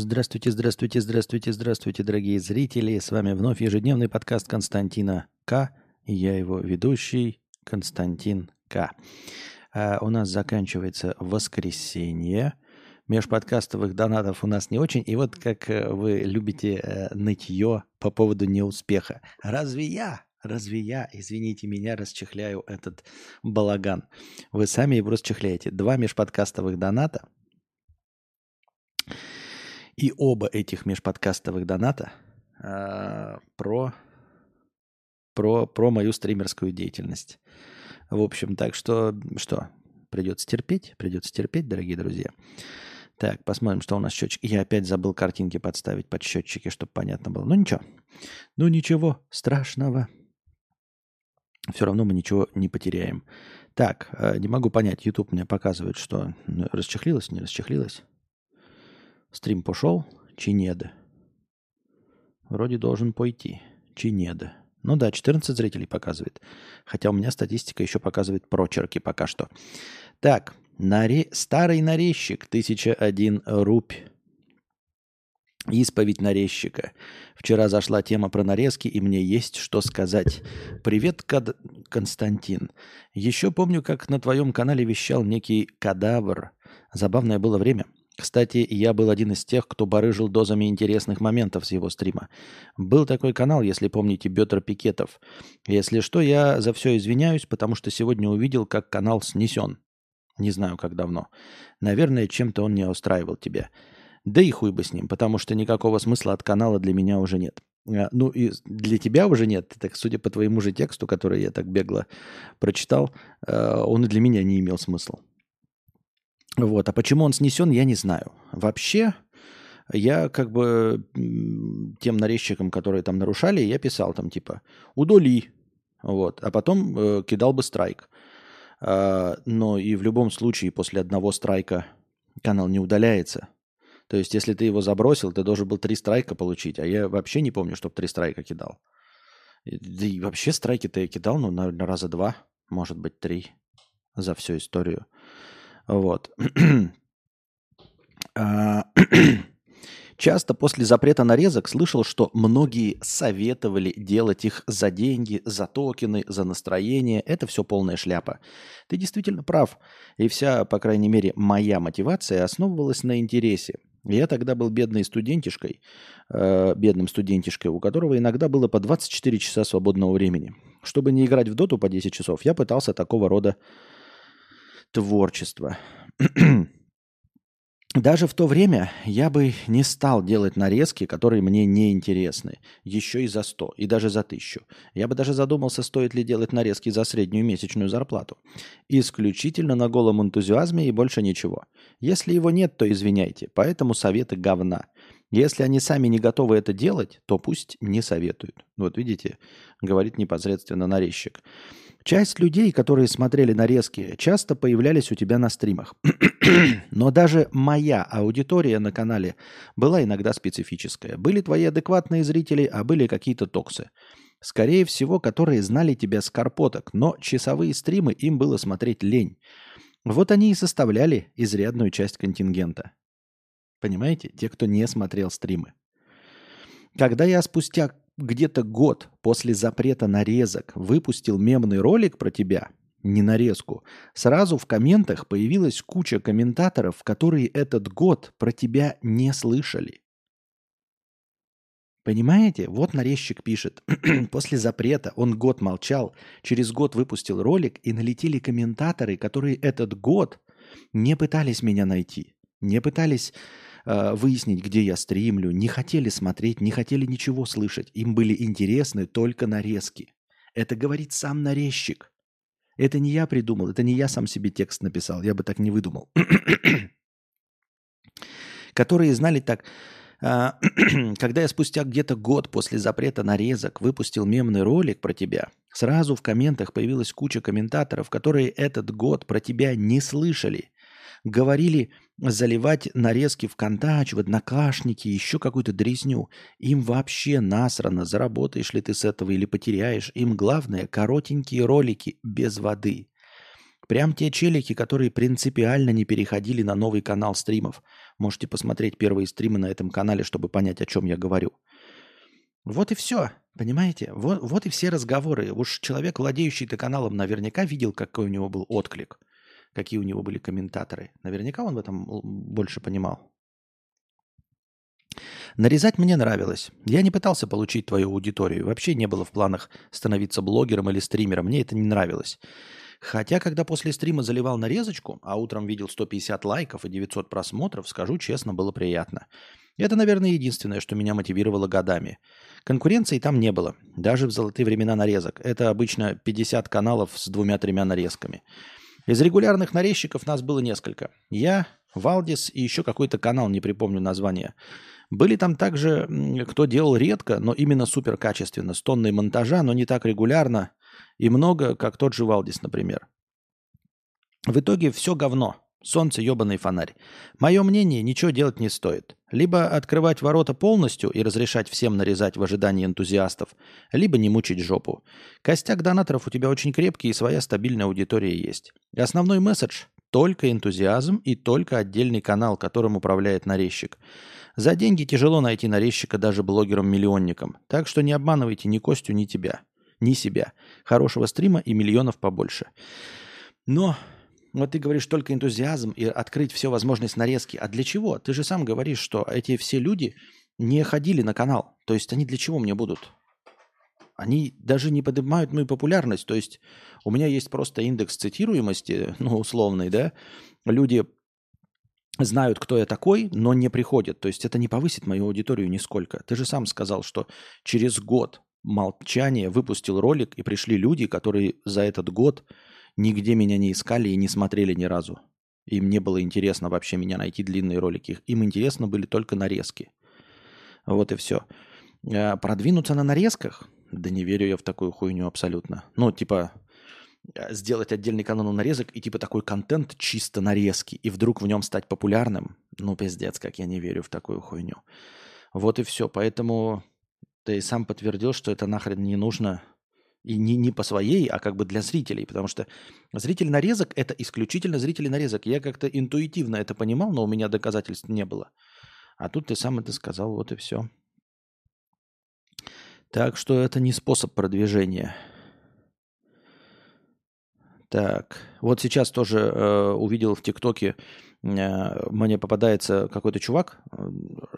Здравствуйте, здравствуйте, здравствуйте, здравствуйте, дорогие зрители. С вами вновь ежедневный подкаст Константина К. Я его ведущий Константин К. А у нас заканчивается воскресенье. Межподкастовых донатов у нас не очень. И вот как э, вы любите э, нытье по поводу неуспеха. Разве я Разве я, извините меня, расчехляю этот балаган? Вы сами его расчехляете. Два межподкастовых доната. И оба этих межподкастовых доната э, про, про, про мою стримерскую деятельность. В общем, так что, что, придется терпеть, придется терпеть, дорогие друзья. Так, посмотрим, что у нас счетчик. Я опять забыл картинки подставить под счетчики, чтобы понятно было. Ну ничего. Ну ничего страшного все равно мы ничего не потеряем. Так, э, не могу понять, YouTube мне показывает, что ну, расчехлилось, не расчехлилось. Стрим пошел, чинеда. Вроде должен пойти. Чинеда. Ну да, 14 зрителей показывает. Хотя у меня статистика еще показывает прочерки пока что. Так, наре... старый нарезчик, 1001 рубь. Исповедь нарезчика. Вчера зашла тема про нарезки, и мне есть что сказать. Привет, Кад... Константин. Еще помню, как на твоем канале вещал некий кадавр. Забавное было время. Кстати, я был один из тех, кто барыжил дозами интересных моментов с его стрима. Был такой канал, если помните, Бетр Пикетов. Если что, я за все извиняюсь, потому что сегодня увидел, как канал снесен. Не знаю, как давно. Наверное, чем-то он не устраивал тебя. Да и хуй бы с ним, потому что никакого смысла от канала для меня уже нет. А, ну и для тебя уже нет. Так, судя по твоему же тексту, который я так бегло прочитал, а, он и для меня не имел смысла. Вот. А почему он снесен, я не знаю. Вообще, я как бы тем нарезчикам, которые там нарушали, я писал там типа «удали», вот, а потом э, кидал бы страйк. А, но и в любом случае после одного страйка канал не удаляется – то есть, если ты его забросил, ты должен был три страйка получить. А я вообще не помню, чтобы три страйка кидал. Да и вообще страйки-то я кидал, ну, наверное, раза два, может быть, три за всю историю. Вот. А, Часто после запрета нарезок слышал, что многие советовали делать их за деньги, за токены, за настроение. Это все полная шляпа. Ты действительно прав. И вся, по крайней мере, моя мотивация основывалась на интересе. Я тогда был бедной студентишкой, э, бедным студентишкой, у которого иногда было по 24 часа свободного времени. Чтобы не играть в доту по 10 часов, я пытался такого рода творчество. Даже в то время я бы не стал делать нарезки, которые мне не интересны, еще и за 100, и даже за 1000. Я бы даже задумался, стоит ли делать нарезки за среднюю месячную зарплату. Исключительно на голом энтузиазме и больше ничего. Если его нет, то извиняйте, поэтому советы говна. Если они сами не готовы это делать, то пусть не советуют. Вот видите, говорит непосредственно нарезчик. Часть людей, которые смотрели нарезки, часто появлялись у тебя на стримах. Но даже моя аудитория на канале была иногда специфическая. Были твои адекватные зрители, а были какие-то токсы. Скорее всего, которые знали тебя с карпоток, но часовые стримы им было смотреть лень. Вот они и составляли изрядную часть контингента. Понимаете? Те, кто не смотрел стримы. Когда я спустя где-то год после запрета нарезок выпустил мемный ролик про тебя, не нарезку, сразу в комментах появилась куча комментаторов, которые этот год про тебя не слышали. Понимаете? Вот нарезчик пишет. После запрета он год молчал, через год выпустил ролик, и налетели комментаторы, которые этот год не пытались меня найти, не пытались э, выяснить, где я стримлю, не хотели смотреть, не хотели ничего слышать. Им были интересны только нарезки. Это говорит сам нарезчик. Это не я придумал, это не я сам себе текст написал, я бы так не выдумал. Которые знали так, а, когда я спустя где-то год после запрета нарезок выпустил мемный ролик про тебя, сразу в комментах появилась куча комментаторов, которые этот год про тебя не слышали Говорили заливать нарезки в контач, в однокашники, еще какую-то дрезню. Им вообще насрано, заработаешь ли ты с этого или потеряешь. Им главное коротенькие ролики без воды. Прям те челики, которые принципиально не переходили на новый канал стримов. Можете посмотреть первые стримы на этом канале, чтобы понять, о чем я говорю. Вот и все. Понимаете? Вот, вот и все разговоры. Уж человек, владеющий-то каналом, наверняка видел, какой у него был отклик, какие у него были комментаторы. Наверняка он в этом больше понимал. Нарезать мне нравилось. Я не пытался получить твою аудиторию. Вообще не было в планах становиться блогером или стримером. Мне это не нравилось. Хотя, когда после стрима заливал нарезочку, а утром видел 150 лайков и 900 просмотров, скажу честно, было приятно. Это, наверное, единственное, что меня мотивировало годами. Конкуренции там не было, даже в золотые времена нарезок. Это обычно 50 каналов с двумя-тремя нарезками. Из регулярных нарезчиков нас было несколько. Я, Валдис и еще какой-то канал, не припомню название. Были там также, кто делал редко, но именно супер качественно, с тонной монтажа, но не так регулярно и много, как тот же Валдис, например. В итоге все говно. Солнце ебаный фонарь. Мое мнение, ничего делать не стоит. Либо открывать ворота полностью и разрешать всем нарезать в ожидании энтузиастов, либо не мучить жопу. Костяк донаторов у тебя очень крепкий и своя стабильная аудитория есть. Основной месседж – только энтузиазм и только отдельный канал, которым управляет нарезчик. За деньги тяжело найти нарезчика даже блогерам-миллионникам, так что не обманывайте ни Костю, ни тебя, ни себя. Хорошего стрима и миллионов побольше. Но вот ты говоришь только энтузиазм и открыть все возможность нарезки. А для чего? Ты же сам говоришь, что эти все люди не ходили на канал. То есть они для чего мне будут? Они даже не поднимают мою популярность. То есть у меня есть просто индекс цитируемости, ну, условный, да. Люди знают, кто я такой, но не приходят. То есть это не повысит мою аудиторию нисколько. Ты же сам сказал, что через год молчания выпустил ролик, и пришли люди, которые за этот год нигде меня не искали и не смотрели ни разу. Им не было интересно вообще меня найти длинные ролики. Им интересно были только нарезки. Вот и все. А продвинуться на нарезках? Да не верю я в такую хуйню абсолютно. Ну, типа, а, сделать отдельный канал нарезок и типа такой контент чисто нарезки, и вдруг в нем стать популярным? Ну, пиздец, как я не верю в такую хуйню. Вот и все. Поэтому ты сам подтвердил, что это нахрен не нужно и не, не по своей, а как бы для зрителей, потому что зритель нарезок – это исключительно зрители нарезок. Я как-то интуитивно это понимал, но у меня доказательств не было. А тут ты сам это сказал, вот и все. Так что это не способ продвижения. Так, вот сейчас тоже э, увидел в ТикТоке, э, мне попадается какой-то чувак, э,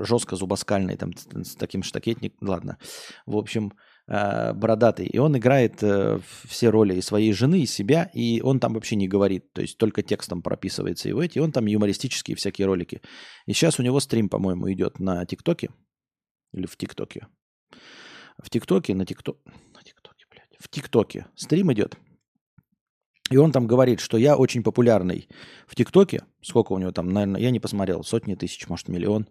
жестко зубоскальный, там, с таким штакетник, ладно. В общем, э, бородатый. И он играет э, все роли и своей жены, и себя, и он там вообще не говорит, то есть только текстом прописывается его эти, и он там юмористические всякие ролики. И сейчас у него стрим, по-моему, идет на ТикТоке, или в ТикТоке. В ТикТоке, на ТикТоке, на ТикТоке, блядь, в ТикТоке стрим идет. И он там говорит, что я очень популярный в ТикТоке. Сколько у него там, наверное, я не посмотрел, сотни тысяч, может, миллион.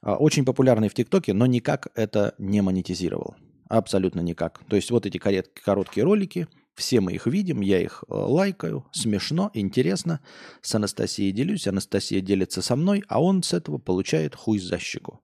А, очень популярный в ТикТоке, но никак это не монетизировал. Абсолютно никак. То есть вот эти короткие ролики, все мы их видим, я их э, лайкаю, смешно, интересно. С Анастасией делюсь, Анастасия делится со мной, а он с этого получает хуй за щеку.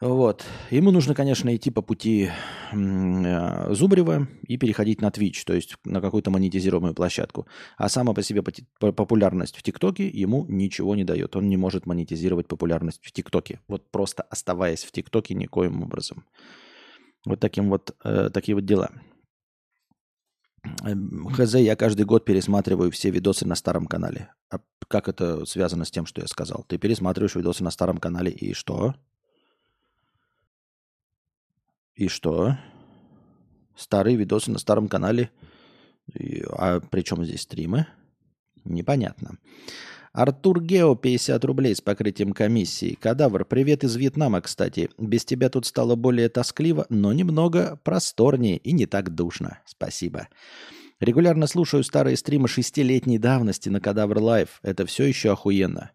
Вот. Ему нужно, конечно, идти по пути э, Зубрева и переходить на Twitch, то есть на какую-то монетизируемую площадку. А сама по себе популярность в ТикТоке ему ничего не дает. Он не может монетизировать популярность в ТикТоке. Вот просто оставаясь в ТикТоке никоим образом. Вот таким вот, э, такие вот дела. Эм, Хз, я каждый год пересматриваю все видосы на старом канале. А как это связано с тем, что я сказал? Ты пересматриваешь видосы на старом канале и что? И что? Старые видосы на старом канале. А при чем здесь стримы? Непонятно. Артур Гео, 50 рублей с покрытием комиссии. Кадавр, привет из Вьетнама, кстати. Без тебя тут стало более тоскливо, но немного просторнее и не так душно. Спасибо. Регулярно слушаю старые стримы шестилетней давности на Кадавр Лайв. Это все еще охуенно.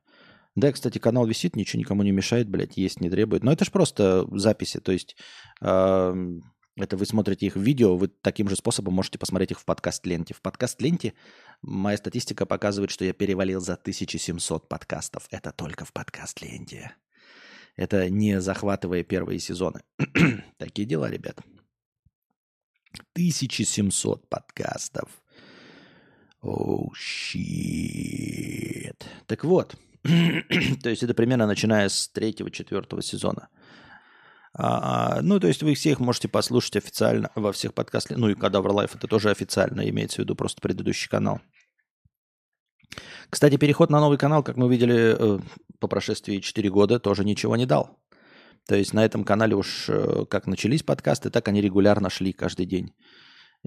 Да, кстати, канал висит, ничего никому не мешает, блядь, есть не требует. Но это же просто записи, то есть э, это вы смотрите их в видео, вы таким же способом можете посмотреть их в подкаст-ленте. В подкаст-ленте моя статистика показывает, что я перевалил за 1700 подкастов. Это только в подкаст-ленте. Это не захватывая первые сезоны. Такие дела, ребят. 1700 подкастов. Oh, shit. Так вот, то есть это примерно начиная с третьего-четвертого сезона. А, ну, то есть вы все их можете послушать официально во всех подкастах. Ну и Кадавр Live это тоже официально, имеется в виду просто предыдущий канал. Кстати, переход на новый канал, как мы видели э, по прошествии 4 года, тоже ничего не дал. То есть на этом канале уж э, как начались подкасты, так они регулярно шли каждый день.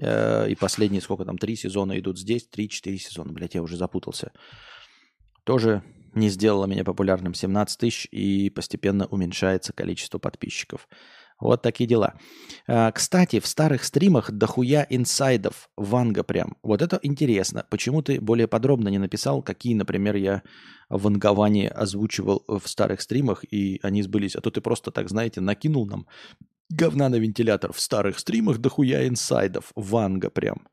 Э, и последние, сколько там, три сезона идут здесь, три-четыре сезона, блядь, я уже запутался. Тоже не сделала меня популярным 17 тысяч и постепенно уменьшается количество подписчиков. Вот такие дела. А, кстати, в старых стримах дохуя инсайдов, ванга прям. Вот это интересно. Почему ты более подробно не написал, какие, например, я вангование озвучивал в старых стримах, и они сбылись. А то ты просто так, знаете, накинул нам говна на вентилятор в старых стримах дохуя инсайдов, ванга прям.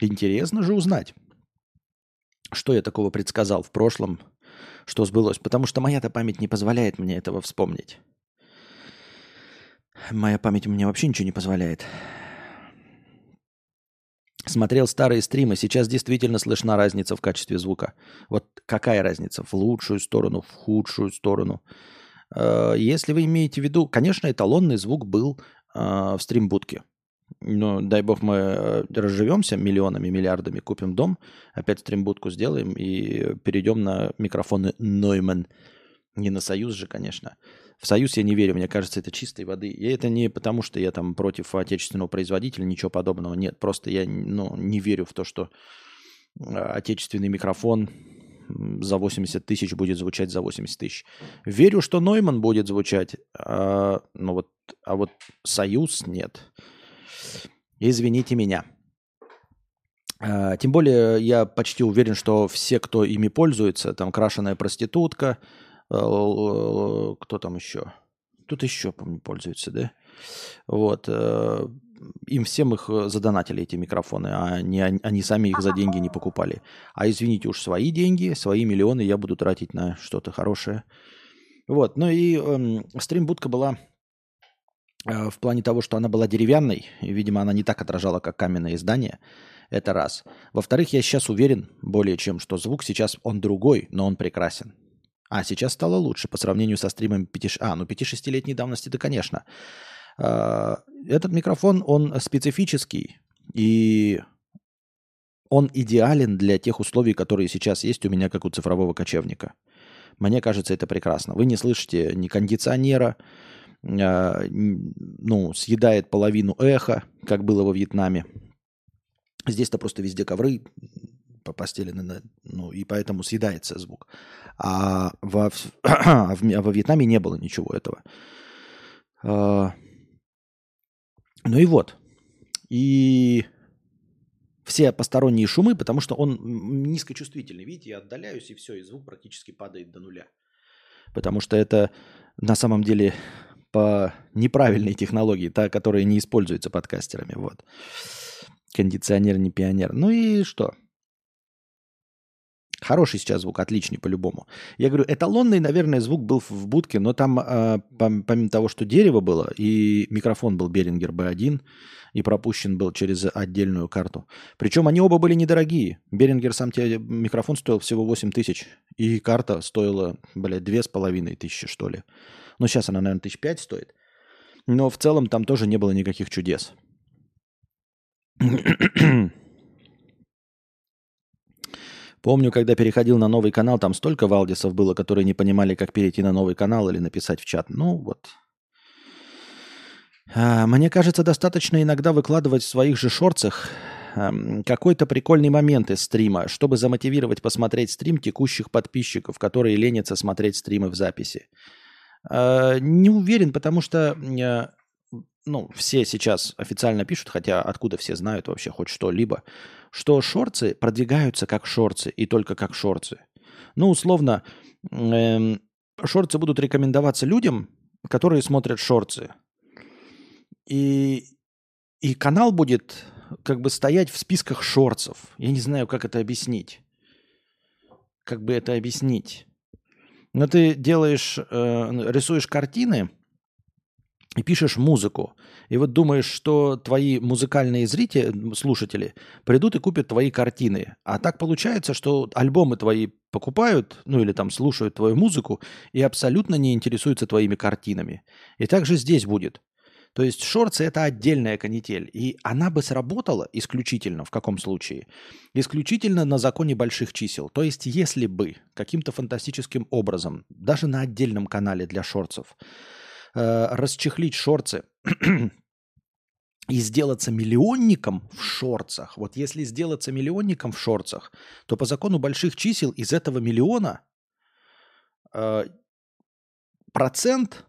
Интересно же узнать, что я такого предсказал в прошлом, что сбылось. Потому что моя-то память не позволяет мне этого вспомнить. Моя память мне вообще ничего не позволяет. Смотрел старые стримы, сейчас действительно слышна разница в качестве звука. Вот какая разница? В лучшую сторону, в худшую сторону. Э, если вы имеете в виду, конечно, эталонный звук был э, в стримбудке. Но дай бог мы э, разживемся миллионами, миллиардами, купим дом, опять стримбудку сделаем и перейдем на микрофоны Neumann. Не на Союз же, конечно. В Союз я не верю, мне кажется, это чистой воды. И это не потому, что я там против отечественного производителя, ничего подобного. Нет, просто я ну, не верю в то, что а, отечественный микрофон за 80 тысяч будет звучать за 80 тысяч. Верю, что Нойман будет звучать, а, ну вот, а вот Союз нет. Извините меня. А, тем более я почти уверен, что все, кто ими пользуется, там крашеная проститутка, Э, кто там еще? Тут еще, помню, пользуется, да? Вот. Э, им всем их э, задонатили, эти микрофоны, а не, они сами их за деньги не покупали. А извините, уж свои деньги, свои миллионы я буду тратить на что-то хорошее. Вот. Ну и эм, стримбудка была в плане того, что она была деревянной. И, видимо, она не так отражала, как каменное издание. Это раз. Во-вторых, я сейчас уверен более чем, что звук сейчас он другой, но он прекрасен. А, сейчас стало лучше по сравнению со стримом 5... А, ну 5-6-летней давности, да, конечно. А, этот микрофон, он специфический, и он идеален для тех условий, которые сейчас есть у меня, как у цифрового кочевника. Мне кажется, это прекрасно. Вы не слышите ни кондиционера, ну, съедает половину эха, как было во Вьетнаме. Здесь-то просто везде ковры, постелены, ну, и поэтому съедается звук. А во, а во Вьетнаме не было ничего этого. А, ну и вот. И все посторонние шумы, потому что он низкочувствительный. Видите, я отдаляюсь, и все, и звук практически падает до нуля. Потому что это на самом деле по неправильной технологии, та, которая не используется подкастерами. Вот. Кондиционер не пионер. Ну и что? Хороший сейчас звук, отличный по-любому. Я говорю, эталонный, наверное, звук был в будке, но там, э, помимо того, что дерево было, и микрофон был Берингер B1, и пропущен был через отдельную карту. Причем они оба были недорогие. Берингер сам тебе микрофон стоил всего 8 тысяч, и карта стоила, блядь, две с половиной тысячи, что ли. Ну, сейчас она, наверное, тысяч пять стоит. Но в целом там тоже не было никаких чудес. Помню, когда переходил на новый канал, там столько валдисов было, которые не понимали, как перейти на новый канал или написать в чат. Ну вот. А, мне кажется, достаточно иногда выкладывать в своих же шорцах какой-то прикольный момент из стрима, чтобы замотивировать посмотреть стрим текущих подписчиков, которые ленятся смотреть стримы в записи. А, не уверен, потому что э, ну, все сейчас официально пишут, хотя откуда все знают вообще хоть что-либо, что шорцы продвигаются как шорцы и только как шорцы. Ну, условно, эм, шорцы будут рекомендоваться людям, которые смотрят шорцы. И, и канал будет как бы стоять в списках шорцев. Я не знаю, как это объяснить. Как бы это объяснить. Но ты делаешь, э, рисуешь картины – и пишешь музыку, и вот думаешь, что твои музыкальные зрители, слушатели придут и купят твои картины. А так получается, что альбомы твои покупают, ну или там слушают твою музыку и абсолютно не интересуются твоими картинами. И также здесь будет. То есть шорцы – это отдельная канитель. И она бы сработала исключительно, в каком случае? Исключительно на законе больших чисел. То есть если бы каким-то фантастическим образом, даже на отдельном канале для шорцев, э, расчехлить шорцы и сделаться миллионником в шорцах, вот если сделаться миллионником в шорцах, то по закону больших чисел из этого миллиона э, процент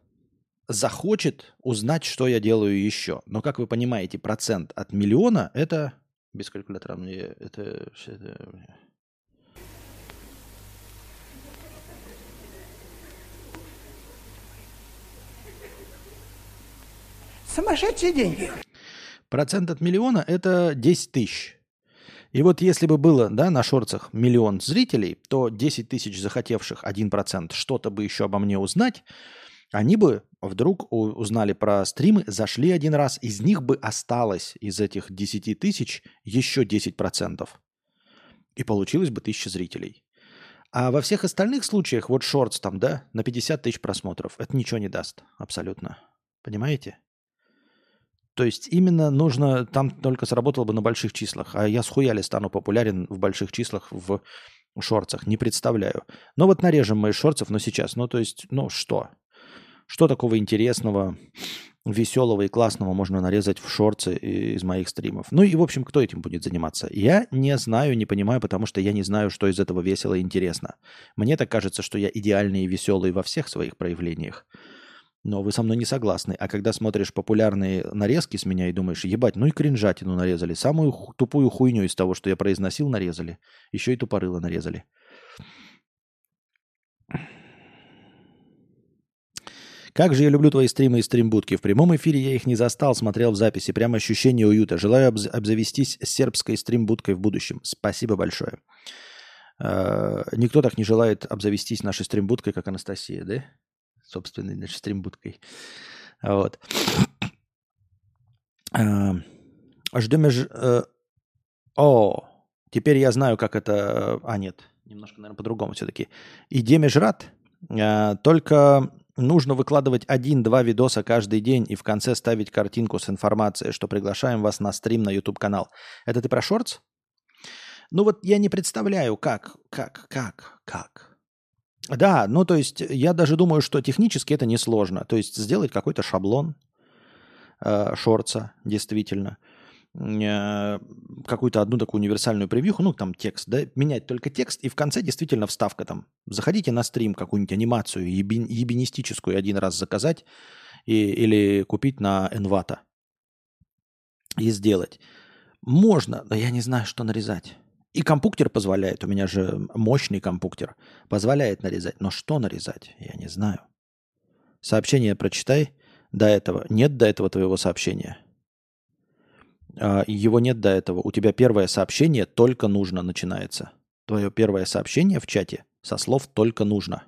захочет узнать, что я делаю еще. Но, как вы понимаете, процент от миллиона – это… Без калькулятора мне это… это Сумасшедшие деньги. Процент от миллиона – это 10 тысяч. И вот если бы было да, на шорцах миллион зрителей, то 10 тысяч захотевших 1% что-то бы еще обо мне узнать, они бы вдруг узнали про стримы, зашли один раз, из них бы осталось из этих 10 тысяч еще 10%. И получилось бы 1000 зрителей. А во всех остальных случаях, вот шортс там, да, на 50 тысяч просмотров, это ничего не даст абсолютно. Понимаете? То есть именно нужно, там только сработало бы на больших числах, а я с хуяли стану популярен в больших числах в шорцах, не представляю. Но вот нарежем мои шорцев, но сейчас, ну то есть, ну что? Что такого интересного, веселого и классного можно нарезать в шорцы из моих стримов? Ну и, в общем, кто этим будет заниматься? Я не знаю, не понимаю, потому что я не знаю, что из этого весело и интересно. Мне так кажется, что я идеальный и веселый во всех своих проявлениях но вы со мной не согласны. А когда смотришь популярные нарезки с меня и думаешь, ебать, ну и кринжатину нарезали, самую тупую хуйню из того, что я произносил, нарезали. Еще и тупорыло нарезали. Как же я люблю твои стримы и стримбудки. В прямом эфире я их не застал, смотрел в записи. Прямо ощущение уюта. Желаю обз- обзавестись сербской стримбудкой в будущем. Спасибо большое. Э-э- никто так не желает обзавестись нашей стримбудкой, как Анастасия, да? Собственной нашей стримбудкой. Вот. Ждем... Э, о, теперь я знаю, как это... А, нет, немножко, наверное, по-другому все-таки. Идемеж рад, э, только нужно выкладывать один-два видоса каждый день и в конце ставить картинку с информацией, что приглашаем вас на стрим на YouTube-канал. Это ты про шортс? Ну вот я не представляю, как, как, как, как. Да, ну то есть я даже думаю, что технически это несложно. То есть сделать какой-то шаблон э, шорца, действительно, э, какую-то одну такую универсальную превьюху, ну там текст, да, менять только текст, и в конце действительно вставка там. Заходите на стрим, какую-нибудь анимацию еби, ебинистическую один раз заказать и, или купить на Envato и сделать. Можно, да я не знаю, что нарезать. И компуктер позволяет, у меня же мощный компуктер, позволяет нарезать. Но что нарезать, я не знаю. Сообщение прочитай до этого. Нет до этого твоего сообщения. А, его нет до этого. У тебя первое сообщение только нужно начинается. Твое первое сообщение в чате со слов только нужно.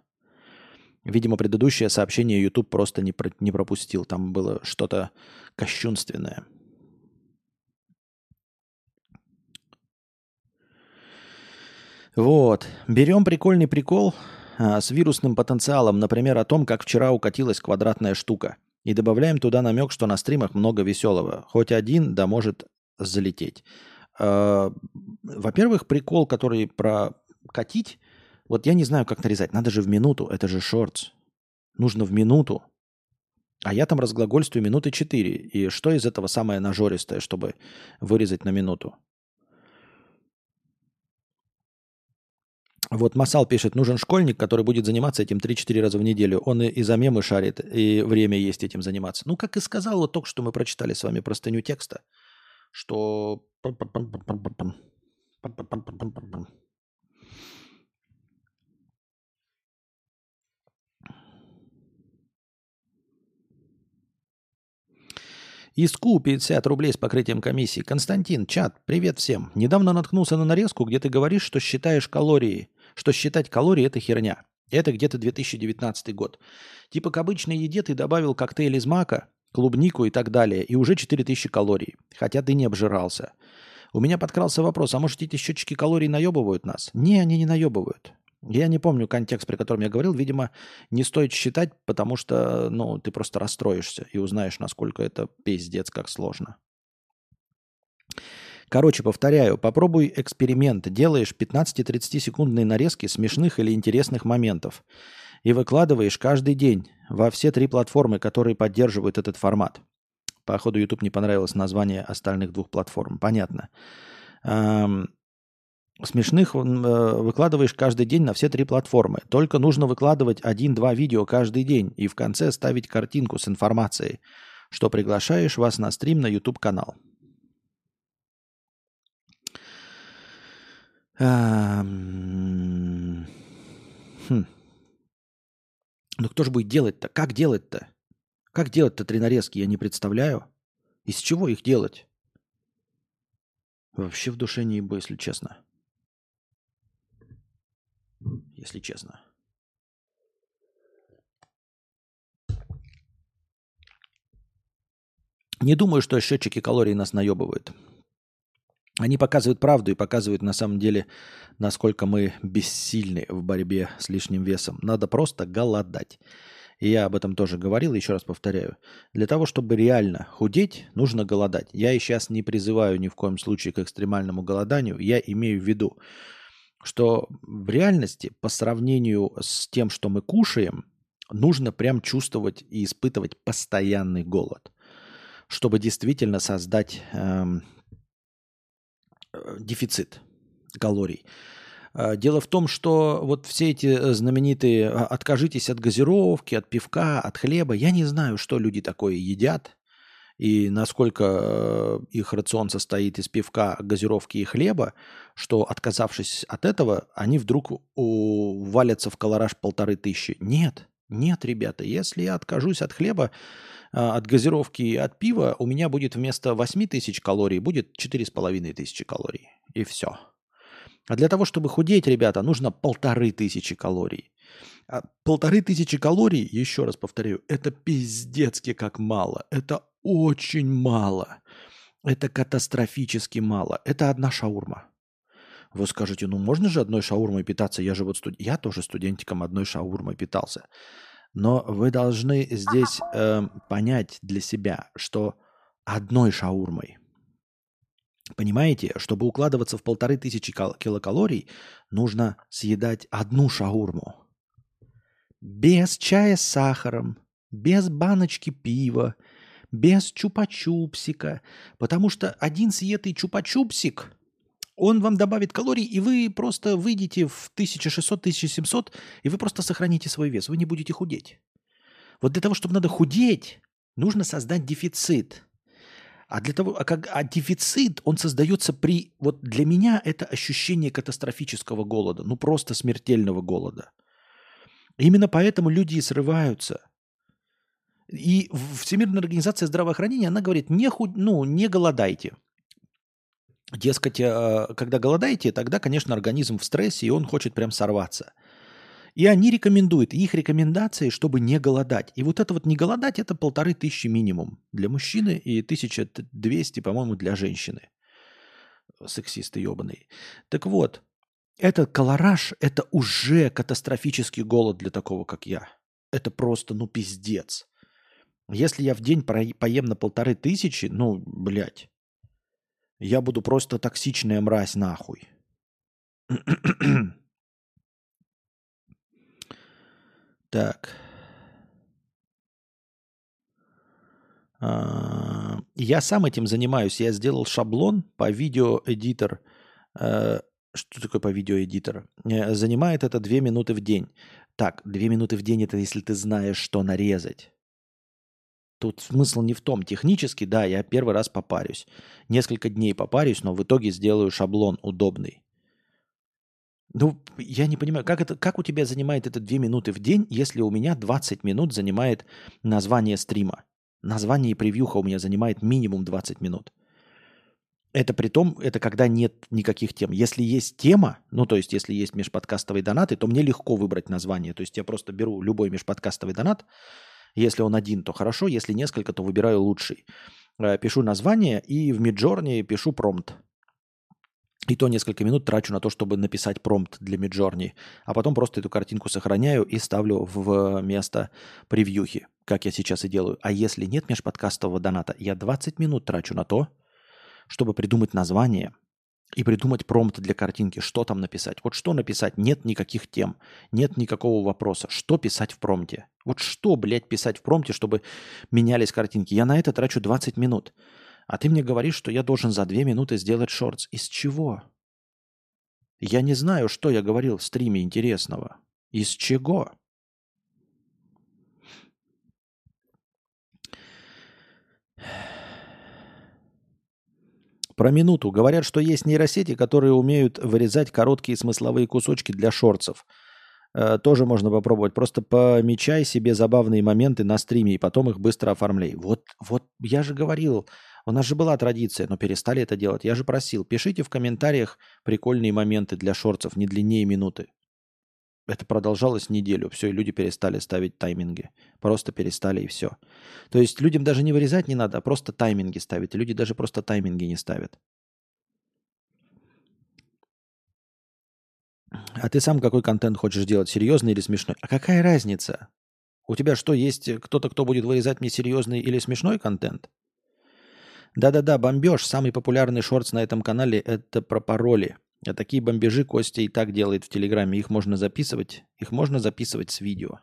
Видимо, предыдущее сообщение YouTube просто не, про, не пропустил. Там было что-то кощунственное. Вот. Берем прикольный прикол а, с вирусным потенциалом, например, о том, как вчера укатилась квадратная штука. И добавляем туда намек, что на стримах много веселого. Хоть один, да может залететь. А, во-первых, прикол, который про катить, вот я не знаю, как нарезать. Надо же в минуту, это же шортс. Нужно в минуту. А я там разглагольствую минуты четыре. И что из этого самое нажористое, чтобы вырезать на минуту? Вот Масал пишет, нужен школьник, который будет заниматься этим 3-4 раза в неделю. Он и, и за мемы шарит, и время есть этим заниматься. Ну, как и сказал, вот только что мы прочитали с вами простыню текста, что... Иску 50 рублей с покрытием комиссии. Константин, чат, привет всем. Недавно наткнулся на нарезку, где ты говоришь, что считаешь калории что считать калории – это херня. Это где-то 2019 год. Типа к обычной еде ты добавил коктейль из мака, клубнику и так далее, и уже 4000 калорий, хотя ты не обжирался. У меня подкрался вопрос, а может эти счетчики калорий наебывают нас? Не, они не наебывают. Я не помню контекст, при котором я говорил. Видимо, не стоит считать, потому что ну, ты просто расстроишься и узнаешь, насколько это пиздец, как сложно. Короче, повторяю, попробуй эксперимент. Делаешь 15-30 секундные нарезки смешных или интересных моментов и выкладываешь каждый день во все три платформы, которые поддерживают этот формат. Походу, YouTube не понравилось название остальных двух платформ. Понятно. Смешных э, выкладываешь каждый день на все три платформы. Только нужно выкладывать один-два видео каждый день и в конце ставить картинку с информацией, что приглашаешь вас на стрим на YouTube-канал. Хм. Ну кто же будет делать-то? Как делать-то? Как делать-то три нарезки, я не представляю. Из чего их делать? Вообще в душе не ибо, если честно. Если честно. Не думаю, что счетчики калорий нас наебывают. Они показывают правду и показывают на самом деле, насколько мы бессильны в борьбе с лишним весом. Надо просто голодать. И я об этом тоже говорил, еще раз повторяю. Для того, чтобы реально худеть, нужно голодать. Я и сейчас не призываю ни в коем случае к экстремальному голоданию. Я имею в виду, что в реальности по сравнению с тем, что мы кушаем, нужно прям чувствовать и испытывать постоянный голод, чтобы действительно создать эм, дефицит калорий. А, дело в том, что вот все эти э, знаменитые а, «откажитесь от газировки, от пивка, от хлеба», я не знаю, что люди такое едят и насколько э, их рацион состоит из пивка, газировки и хлеба, что, отказавшись от этого, они вдруг валятся в колораж полторы тысячи. Нет, нет, ребята, если я откажусь от хлеба, а, от газировки и от пива, у меня будет вместо 8 тысяч калорий, будет 4,5 тысячи калорий. И все. А для того, чтобы худеть, ребята, нужно полторы тысячи калорий. А полторы тысячи калорий, еще раз повторю, это пиздецки как мало. Это очень мало. Это катастрофически мало. Это одна шаурма. Вы скажете, ну можно же одной шаурмой питаться? Я же вот студ... я тоже студентиком одной шаурмой питался. Но вы должны здесь э, понять для себя, что одной шаурмой, понимаете, чтобы укладываться в полторы тысячи килокалорий, нужно съедать одну шаурму. Без чая с сахаром, без баночки пива, без чупа-чупсика. Потому что один съетый чупа-чупсик он вам добавит калорий, и вы просто выйдете в 1600-1700, и вы просто сохраните свой вес. Вы не будете худеть. Вот для того, чтобы надо худеть, нужно создать дефицит. А для того, а, как, а дефицит, он создается при... Вот для меня это ощущение катастрофического голода, ну просто смертельного голода. Именно поэтому люди и срываются. И Всемирная организация здравоохранения, она говорит, не, худ... ну, не голодайте. Дескать, э, когда голодаете, тогда, конечно, организм в стрессе, и он хочет прям сорваться. И они рекомендуют, их рекомендации, чтобы не голодать. И вот это вот не голодать, это полторы тысячи минимум для мужчины и 1200, по-моему, для женщины. Сексисты ебаные. Так вот, этот колораж – это уже катастрофический голод для такого, как я. Это просто, ну, пиздец. Если я в день поем на полторы тысячи, ну, блядь, я буду просто токсичная мразь нахуй. так. А, я сам этим занимаюсь. Я сделал шаблон по видеоэдитор. Э, что такое по видеоэдитор? Э, занимает это две минуты в день. Так, две минуты в день это если ты знаешь, что нарезать. Тут смысл не в том. Технически, да, я первый раз попарюсь. Несколько дней попарюсь, но в итоге сделаю шаблон удобный. Ну, я не понимаю, как, это, как у тебя занимает это 2 минуты в день, если у меня 20 минут занимает название стрима. Название и превьюха у меня занимает минимум 20 минут. Это при том, это когда нет никаких тем. Если есть тема, ну то есть если есть межподкастовые донаты, то мне легко выбрать название. То есть я просто беру любой межподкастовый донат, Если он один, то хорошо, если несколько, то выбираю лучший. Э, пишу название и в Midjourney пишу промпт. И то несколько минут трачу на то, чтобы написать промпт для Midjourney, а потом просто эту картинку сохраняю и ставлю в место превьюхи, как я сейчас и делаю. А если нет межподкастового доната, я 20 минут трачу на то, чтобы придумать название и придумать промпт для картинки, что там написать. Вот что написать? Нет никаких тем, нет никакого вопроса. Что писать в промпте? Вот что, блядь, писать в промпте, чтобы менялись картинки? Я на это трачу 20 минут. А ты мне говоришь, что я должен за две минуты сделать шортс. Из чего? Я не знаю, что я говорил в стриме интересного. Из чего? Про минуту. Говорят, что есть нейросети, которые умеют вырезать короткие смысловые кусочки для шорцев. Э, тоже можно попробовать. Просто помечай себе забавные моменты на стриме и потом их быстро оформляй. Вот, вот я же говорил, у нас же была традиция, но перестали это делать. Я же просил, пишите в комментариях прикольные моменты для шорцев, не длиннее минуты. Это продолжалось неделю. Все, и люди перестали ставить тайминги. Просто перестали, и все. То есть людям даже не вырезать не надо, а просто тайминги ставить. И люди даже просто тайминги не ставят. А ты сам какой контент хочешь делать, серьезный или смешной? А какая разница? У тебя что, есть кто-то, кто будет вырезать мне серьезный или смешной контент? Да-да-да, бомбеж. Самый популярный шортс на этом канале – это про пароли. А такие бомбежи Костя и так делает в Телеграме. Их можно записывать. Их можно записывать с видео.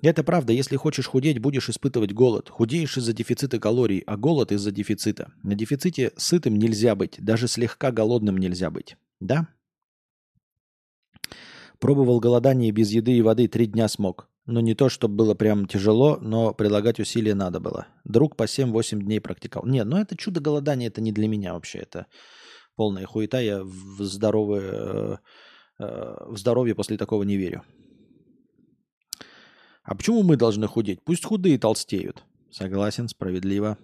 Это правда. Если хочешь худеть, будешь испытывать голод. Худеешь из-за дефицита калорий, а голод из-за дефицита. На дефиците сытым нельзя быть. Даже слегка голодным нельзя быть. Да? Пробовал голодание без еды и воды. Три дня смог. Ну, не то, чтобы было прям тяжело, но прилагать усилия надо было. Друг по 7-8 дней практиковал. Нет, ну это чудо голодания, это не для меня вообще. Это полная хуета. Я в здоровое, э, э, в здоровье после такого не верю. А почему мы должны худеть? Пусть худые толстеют. Согласен, справедливо.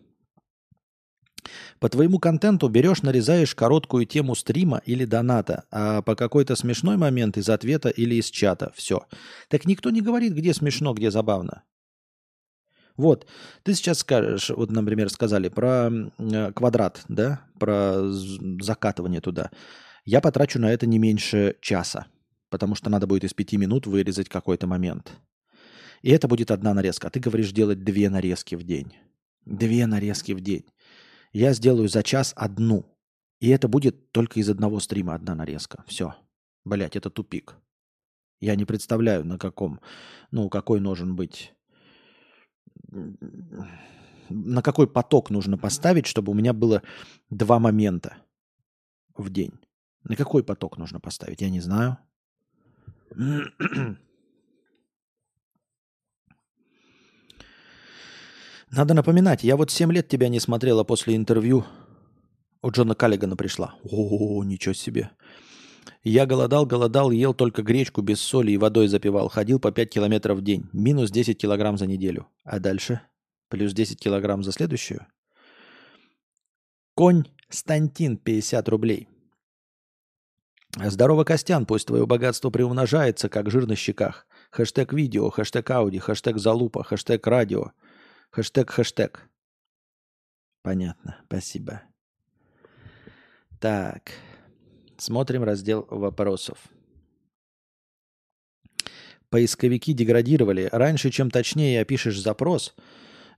По твоему контенту берешь, нарезаешь короткую тему стрима или доната, а по какой-то смешной момент из ответа или из чата. Все. Так никто не говорит, где смешно, где забавно. Вот, ты сейчас скажешь, вот, например, сказали про квадрат, да, про закатывание туда. Я потрачу на это не меньше часа, потому что надо будет из пяти минут вырезать какой-то момент. И это будет одна нарезка. А ты говоришь делать две нарезки в день. Две нарезки в день я сделаю за час одну. И это будет только из одного стрима одна нарезка. Все. Блять, это тупик. Я не представляю, на каком, ну, какой нужен быть, на какой поток нужно поставить, чтобы у меня было два момента в день. На какой поток нужно поставить, я не знаю. Надо напоминать, я вот 7 лет тебя не смотрела после интервью. У Джона Каллигана пришла. О, ничего себе. Я голодал, голодал, ел только гречку без соли и водой запивал. Ходил по 5 километров в день. Минус 10 килограмм за неделю. А дальше? Плюс 10 килограмм за следующую? Конь Стантин, 50 рублей. Здорово, Костян, пусть твое богатство приумножается, как жир на щеках. Хэштег видео, хэштег ауди, хэштег залупа, хэштег радио – Хэштег, хэштег. Понятно, спасибо. Так, смотрим раздел вопросов. Поисковики деградировали. Раньше, чем точнее опишешь запрос,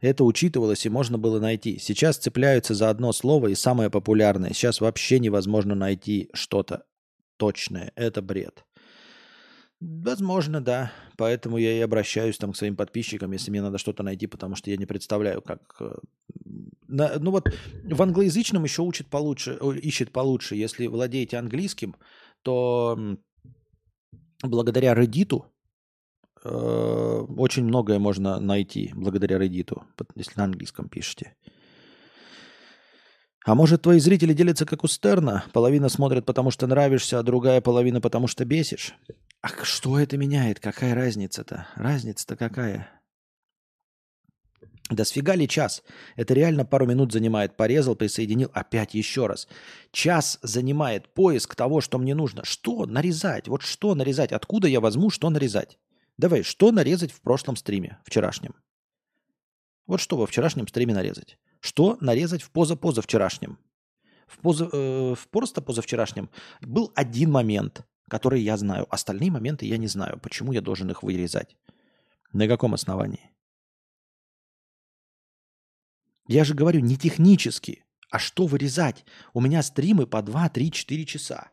это учитывалось и можно было найти. Сейчас цепляются за одно слово и самое популярное. Сейчас вообще невозможно найти что-то точное. Это бред. Возможно, да. Поэтому я и обращаюсь там к своим подписчикам, если мне надо что-то найти, потому что я не представляю, как... Э, на, ну вот в англоязычном еще учат получше, ищет получше. Если владеете английским, то благодаря Reddit э, очень многое можно найти благодаря Reddit, если на английском пишете. А может, твои зрители делятся как у Стерна? Половина смотрит, потому что нравишься, а другая половина, потому что бесишь? А что это меняет? Какая разница-то? Разница-то какая? Да сфига ли час? Это реально пару минут занимает. Порезал, присоединил, опять еще раз. Час занимает поиск того, что мне нужно. Что нарезать? Вот что нарезать? Откуда я возьму, что нарезать? Давай, что нарезать в прошлом стриме, вчерашнем? Вот что во вчерашнем стриме нарезать? Что нарезать в поза-поза вчерашнем? В, поза, э, в просто позавчерашнем был один момент, который я знаю. Остальные моменты я не знаю. Почему я должен их вырезать? На каком основании? Я же говорю не технически, а что вырезать? У меня стримы по 2, 3, 4 часа.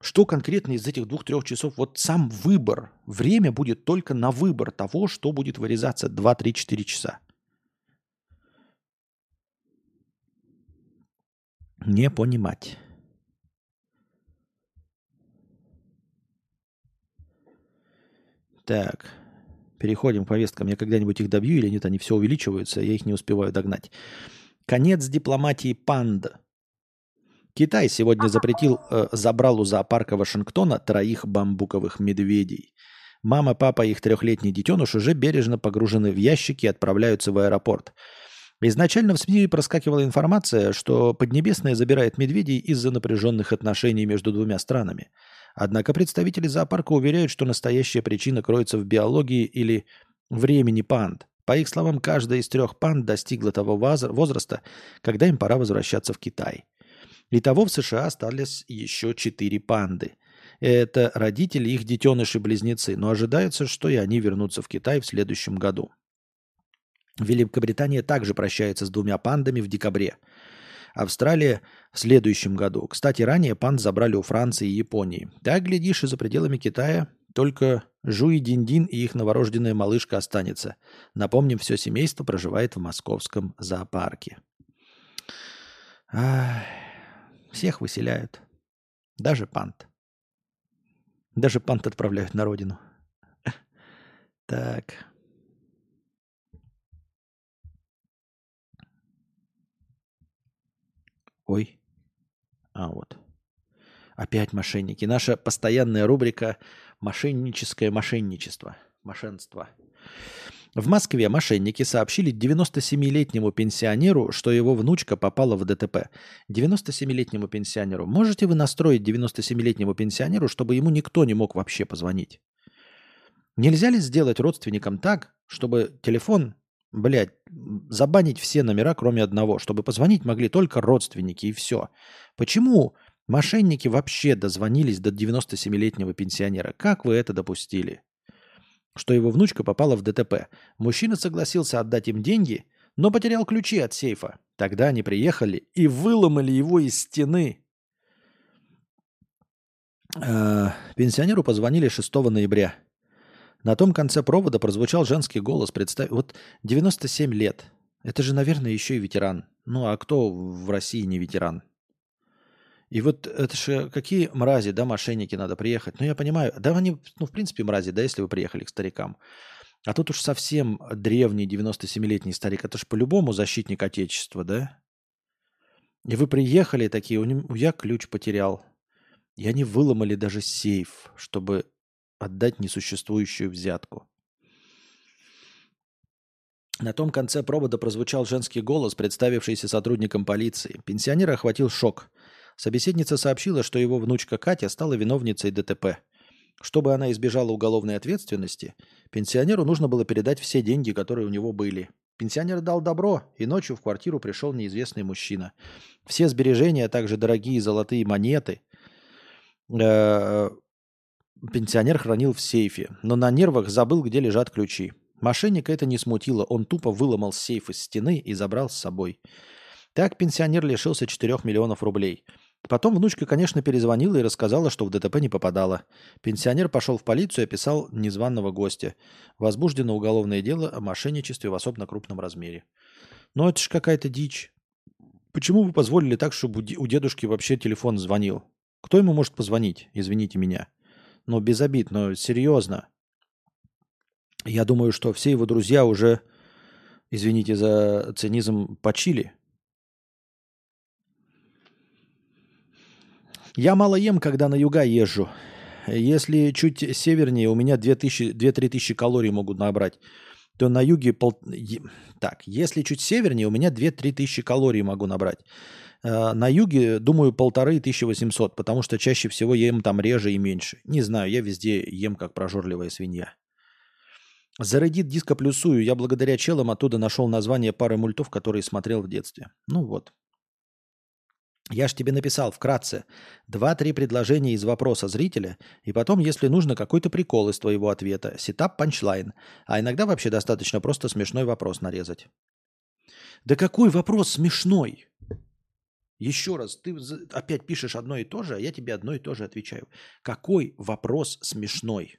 Что конкретно из этих двух-трех часов? Вот сам выбор. Время будет только на выбор того, что будет вырезаться 2, 3, 4 часа. Не понимать. Так. Переходим к повесткам. Я когда-нибудь их добью или нет, они все увеличиваются, я их не успеваю догнать. Конец дипломатии панда. Китай сегодня запретил, э, забрал у зоопарка Вашингтона троих бамбуковых медведей. Мама, папа и их трехлетний детеныш уже бережно погружены в ящики и отправляются в аэропорт. Изначально в СМИ проскакивала информация, что Поднебесная забирает медведей из-за напряженных отношений между двумя странами – Однако представители зоопарка уверяют, что настоящая причина кроется в биологии или времени панд. По их словам, каждая из трех панд достигла того возраста, когда им пора возвращаться в Китай. Итого в США остались еще четыре панды. Это родители их детеныши-близнецы, но ожидается, что и они вернутся в Китай в следующем году. Великобритания также прощается с двумя пандами в декабре – Австралия в следующем году. Кстати, ранее панд забрали у Франции и Японии. Так, глядишь, и за пределами Китая только Жуи Диндин и их новорожденная малышка останется. Напомним, все семейство проживает в московском зоопарке. Ах, всех выселяют. Даже пант. Даже пант отправляют на родину. Так. Ой. А, вот. Опять мошенники. Наша постоянная рубрика «Мошенническое мошенничество». Мошенство. В Москве мошенники сообщили 97-летнему пенсионеру, что его внучка попала в ДТП. 97-летнему пенсионеру. Можете вы настроить 97-летнему пенсионеру, чтобы ему никто не мог вообще позвонить? Нельзя ли сделать родственникам так, чтобы телефон блядь, забанить все номера, кроме одного, чтобы позвонить могли только родственники и все. Почему мошенники вообще дозвонились до 97-летнего пенсионера? Как вы это допустили? Что его внучка попала в ДТП. Мужчина согласился отдать им деньги, но потерял ключи от сейфа. Тогда они приехали и выломали его из стены. Э, пенсионеру позвонили 6 ноября. На том конце провода прозвучал женский голос. Представь, вот 97 лет. Это же, наверное, еще и ветеран. Ну а кто в России не ветеран? И вот это же какие мрази, да, мошенники надо приехать. Ну, я понимаю, да, они, ну, в принципе, мрази, да, если вы приехали к старикам. А тут уж совсем древний 97-летний старик. Это же по-любому защитник Отечества, да? И вы приехали такие, у него, я ключ потерял. И они выломали даже сейф, чтобы отдать несуществующую взятку. На том конце провода прозвучал женский голос, представившийся сотрудником полиции. Пенсионера охватил шок. Собеседница сообщила, что его внучка Катя стала виновницей ДТП. Чтобы она избежала уголовной ответственности, пенсионеру нужно было передать все деньги, которые у него были. Пенсионер дал добро, и ночью в квартиру пришел неизвестный мужчина. Все сбережения, а также дорогие золотые монеты, э, пенсионер хранил в сейфе, но на нервах забыл, где лежат ключи. Мошенника это не смутило, он тупо выломал сейф из стены и забрал с собой. Так пенсионер лишился 4 миллионов рублей. Потом внучка, конечно, перезвонила и рассказала, что в ДТП не попадала. Пенсионер пошел в полицию и описал незваного гостя. Возбуждено уголовное дело о мошенничестве в особенно крупном размере. Но это ж какая-то дичь. Почему вы позволили так, чтобы у дедушки вообще телефон звонил? Кто ему может позвонить? Извините меня. Ну, без обид, но серьезно. Я думаю, что все его друзья уже, извините за цинизм, почили. Я мало ем, когда на юга езжу. Если чуть севернее, у меня 2-3 тысячи калорий могут набрать, то на юге... Пол... Так, если чуть севернее, у меня 2-3 тысячи калорий могу набрать. Э, на юге, думаю, полторы тысячи восемьсот, потому что чаще всего ем там реже и меньше. Не знаю, я везде ем как прожорливая свинья. За Reddit диско плюсую. Я благодаря челам оттуда нашел название пары мультов, которые смотрел в детстве. Ну вот. Я ж тебе написал вкратце два-три предложения из вопроса зрителя, и потом, если нужно, какой-то прикол из твоего ответа, setup punchline, а иногда вообще достаточно просто смешной вопрос нарезать. Да какой вопрос смешной? Еще раз, ты опять пишешь одно и то же, а я тебе одно и то же отвечаю. Какой вопрос смешной?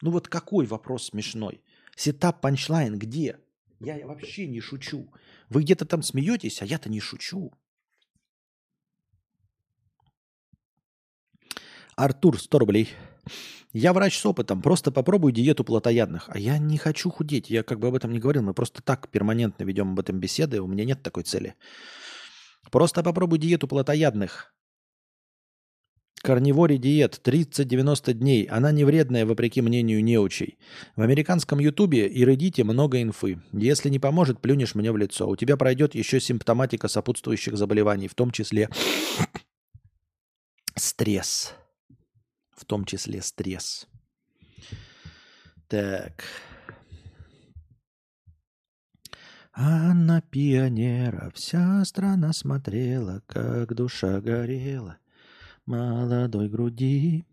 Ну вот какой вопрос смешной? Сетап панчлайн где? Я вообще не шучу. Вы где-то там смеетесь, а я-то не шучу. Артур, 100 рублей. Я врач с опытом, просто попробуй диету плотоядных. А я не хочу худеть, я как бы об этом не говорил, мы просто так перманентно ведем об этом беседы, у меня нет такой цели. Просто попробуй диету плотоядных. Карнивори диет 30-90 дней. Она не вредная, вопреки мнению неучей. В американском ютубе и Reddit много инфы. Если не поможет, плюнешь мне в лицо. У тебя пройдет еще симптоматика сопутствующих заболеваний, в том числе стресс в том числе стресс. Так. А на пионера вся страна смотрела, как душа горела молодой груди.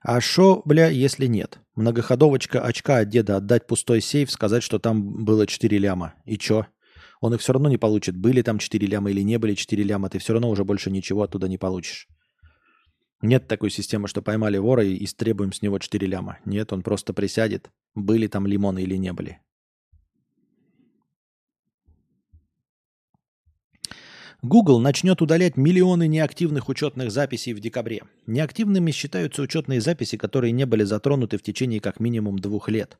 А шо, бля, если нет? Многоходовочка очка от деда отдать пустой сейф, сказать, что там было 4 ляма. И чё? Он их все равно не получит. Были там 4 ляма или не были 4 ляма, ты все равно уже больше ничего оттуда не получишь. Нет такой системы, что поймали вора и истребуем с него 4 ляма. Нет, он просто присядет, были там лимоны или не были. Google начнет удалять миллионы неактивных учетных записей в декабре. Неактивными считаются учетные записи, которые не были затронуты в течение как минимум двух лет.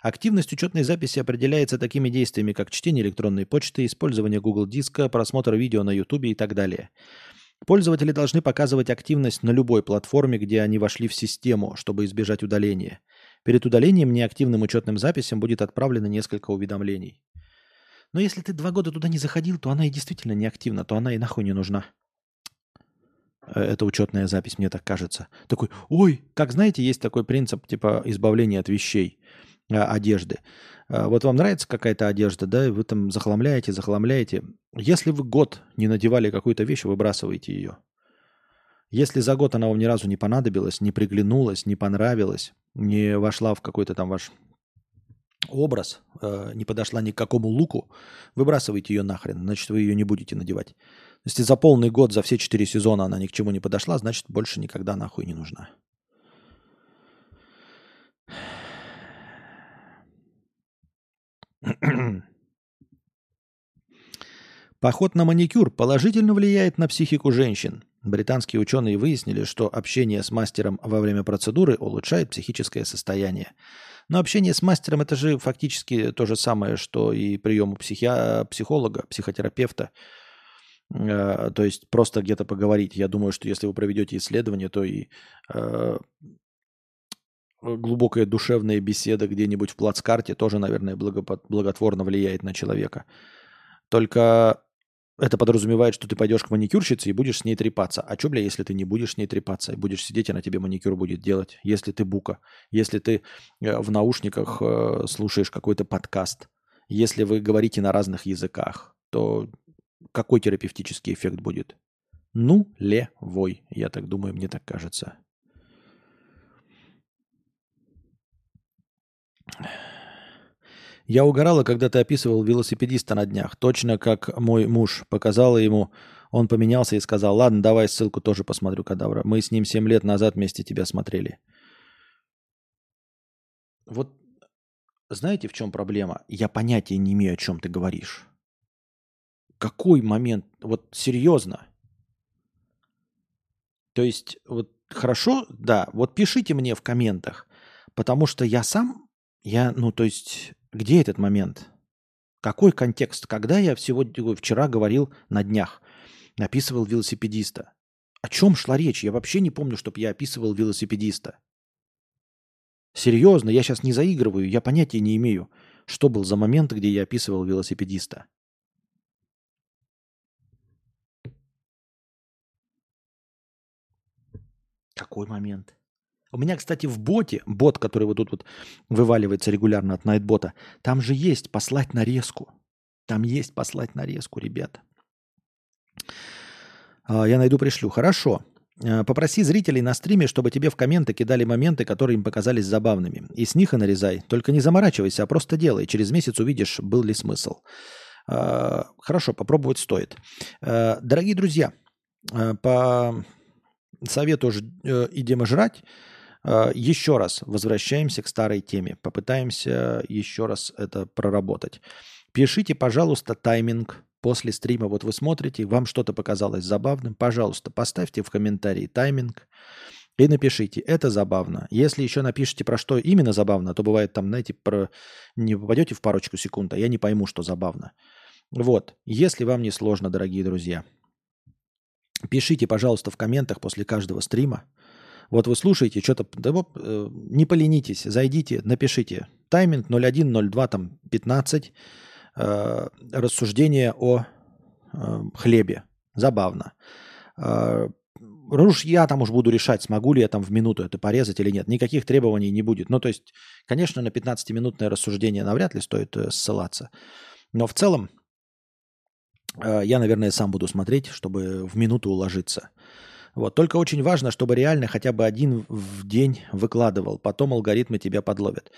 Активность учетной записи определяется такими действиями, как чтение электронной почты, использование Google диска, просмотр видео на YouTube и так далее. Пользователи должны показывать активность на любой платформе, где они вошли в систему, чтобы избежать удаления. Перед удалением неактивным учетным записям будет отправлено несколько уведомлений. Но если ты два года туда не заходил, то она и действительно неактивна, то она и нахуй не нужна. Э, это учетная запись, мне так кажется. Такой, ой, как знаете, есть такой принцип типа избавления от вещей, э, одежды. А, вот вам нравится какая-то одежда, да, вы там захламляете, захламляете. Если вы год не надевали какую-то вещь, выбрасываете ее. Если за год она вам ни разу не понадобилась, не приглянулась, не понравилась, не вошла в какой-то там ваш образ, э, не подошла ни к какому луку, выбрасывайте ее нахрен, значит, вы ее не будете надевать. Если за полный год, за все четыре сезона она ни к чему не подошла, значит, больше никогда нахуй не нужна. Поход на маникюр положительно влияет на психику женщин. Британские ученые выяснили, что общение с мастером во время процедуры улучшает психическое состояние. Но общение с мастером это же фактически то же самое, что и прием у психи... психолога, психотерапевта. Э, то есть просто где-то поговорить. Я думаю, что если вы проведете исследование, то и э, глубокая душевная беседа где-нибудь в плацкарте тоже, наверное, благотворно влияет на человека. Только это подразумевает, что ты пойдешь к маникюрщице и будешь с ней трепаться. А что, бля, если ты не будешь с ней трепаться, будешь сидеть, и на тебе маникюр будет делать? Если ты бука, если ты э, в наушниках э, слушаешь какой-то подкаст, если вы говорите на разных языках, то какой терапевтический эффект будет? Ну, левой, я так думаю, мне так кажется. Я угорала, когда ты описывал велосипедиста на днях. Точно как мой муж. Показала ему, он поменялся и сказал, ладно, давай ссылку тоже посмотрю, кадавра. Мы с ним 7 лет назад вместе тебя смотрели. Вот знаете, в чем проблема? Я понятия не имею, о чем ты говоришь. Какой момент? Вот серьезно. То есть, вот хорошо, да, вот пишите мне в комментах, потому что я сам я, ну, то есть, где этот момент? Какой контекст? Когда я сегодня, э, вчера говорил на днях, описывал велосипедиста? О чем шла речь? Я вообще не помню, чтобы я описывал велосипедиста. Серьезно, я сейчас не заигрываю, я понятия не имею, что был за момент, где я описывал велосипедиста. Какой момент? У меня, кстати, в боте, бот, который вот тут вот вываливается регулярно от Найтбота, там же есть послать нарезку. Там есть послать нарезку, ребята. А, я найду, пришлю. Хорошо. А, попроси зрителей на стриме, чтобы тебе в комменты кидали моменты, которые им показались забавными. И с них и нарезай. Только не заморачивайся, а просто делай. Через месяц увидишь, был ли смысл. А, хорошо, попробовать стоит. Дорогие друзья, по совету э, «Идем жрать» еще раз возвращаемся к старой теме. Попытаемся еще раз это проработать. Пишите, пожалуйста, тайминг после стрима. Вот вы смотрите, вам что-то показалось забавным. Пожалуйста, поставьте в комментарии тайминг и напишите. Это забавно. Если еще напишите, про что именно забавно, то бывает там, знаете, про... не попадете в парочку секунд, а я не пойму, что забавно. Вот. Если вам не сложно, дорогие друзья, пишите, пожалуйста, в комментах после каждого стрима. Вот вы слушаете, что-то, да, э, не поленитесь, зайдите, напишите. Тайминг 01, 02, там 15 э, рассуждение о э, хлебе. Забавно. Э, уж я там уж буду решать, смогу ли я там в минуту это порезать или нет. Никаких требований не будет. Ну, то есть, конечно, на 15-минутное рассуждение навряд ли стоит э, ссылаться. Но в целом э, я, наверное, сам буду смотреть, чтобы в минуту уложиться. Вот. Только очень важно, чтобы реально хотя бы один в день выкладывал. Потом алгоритмы тебя подловят.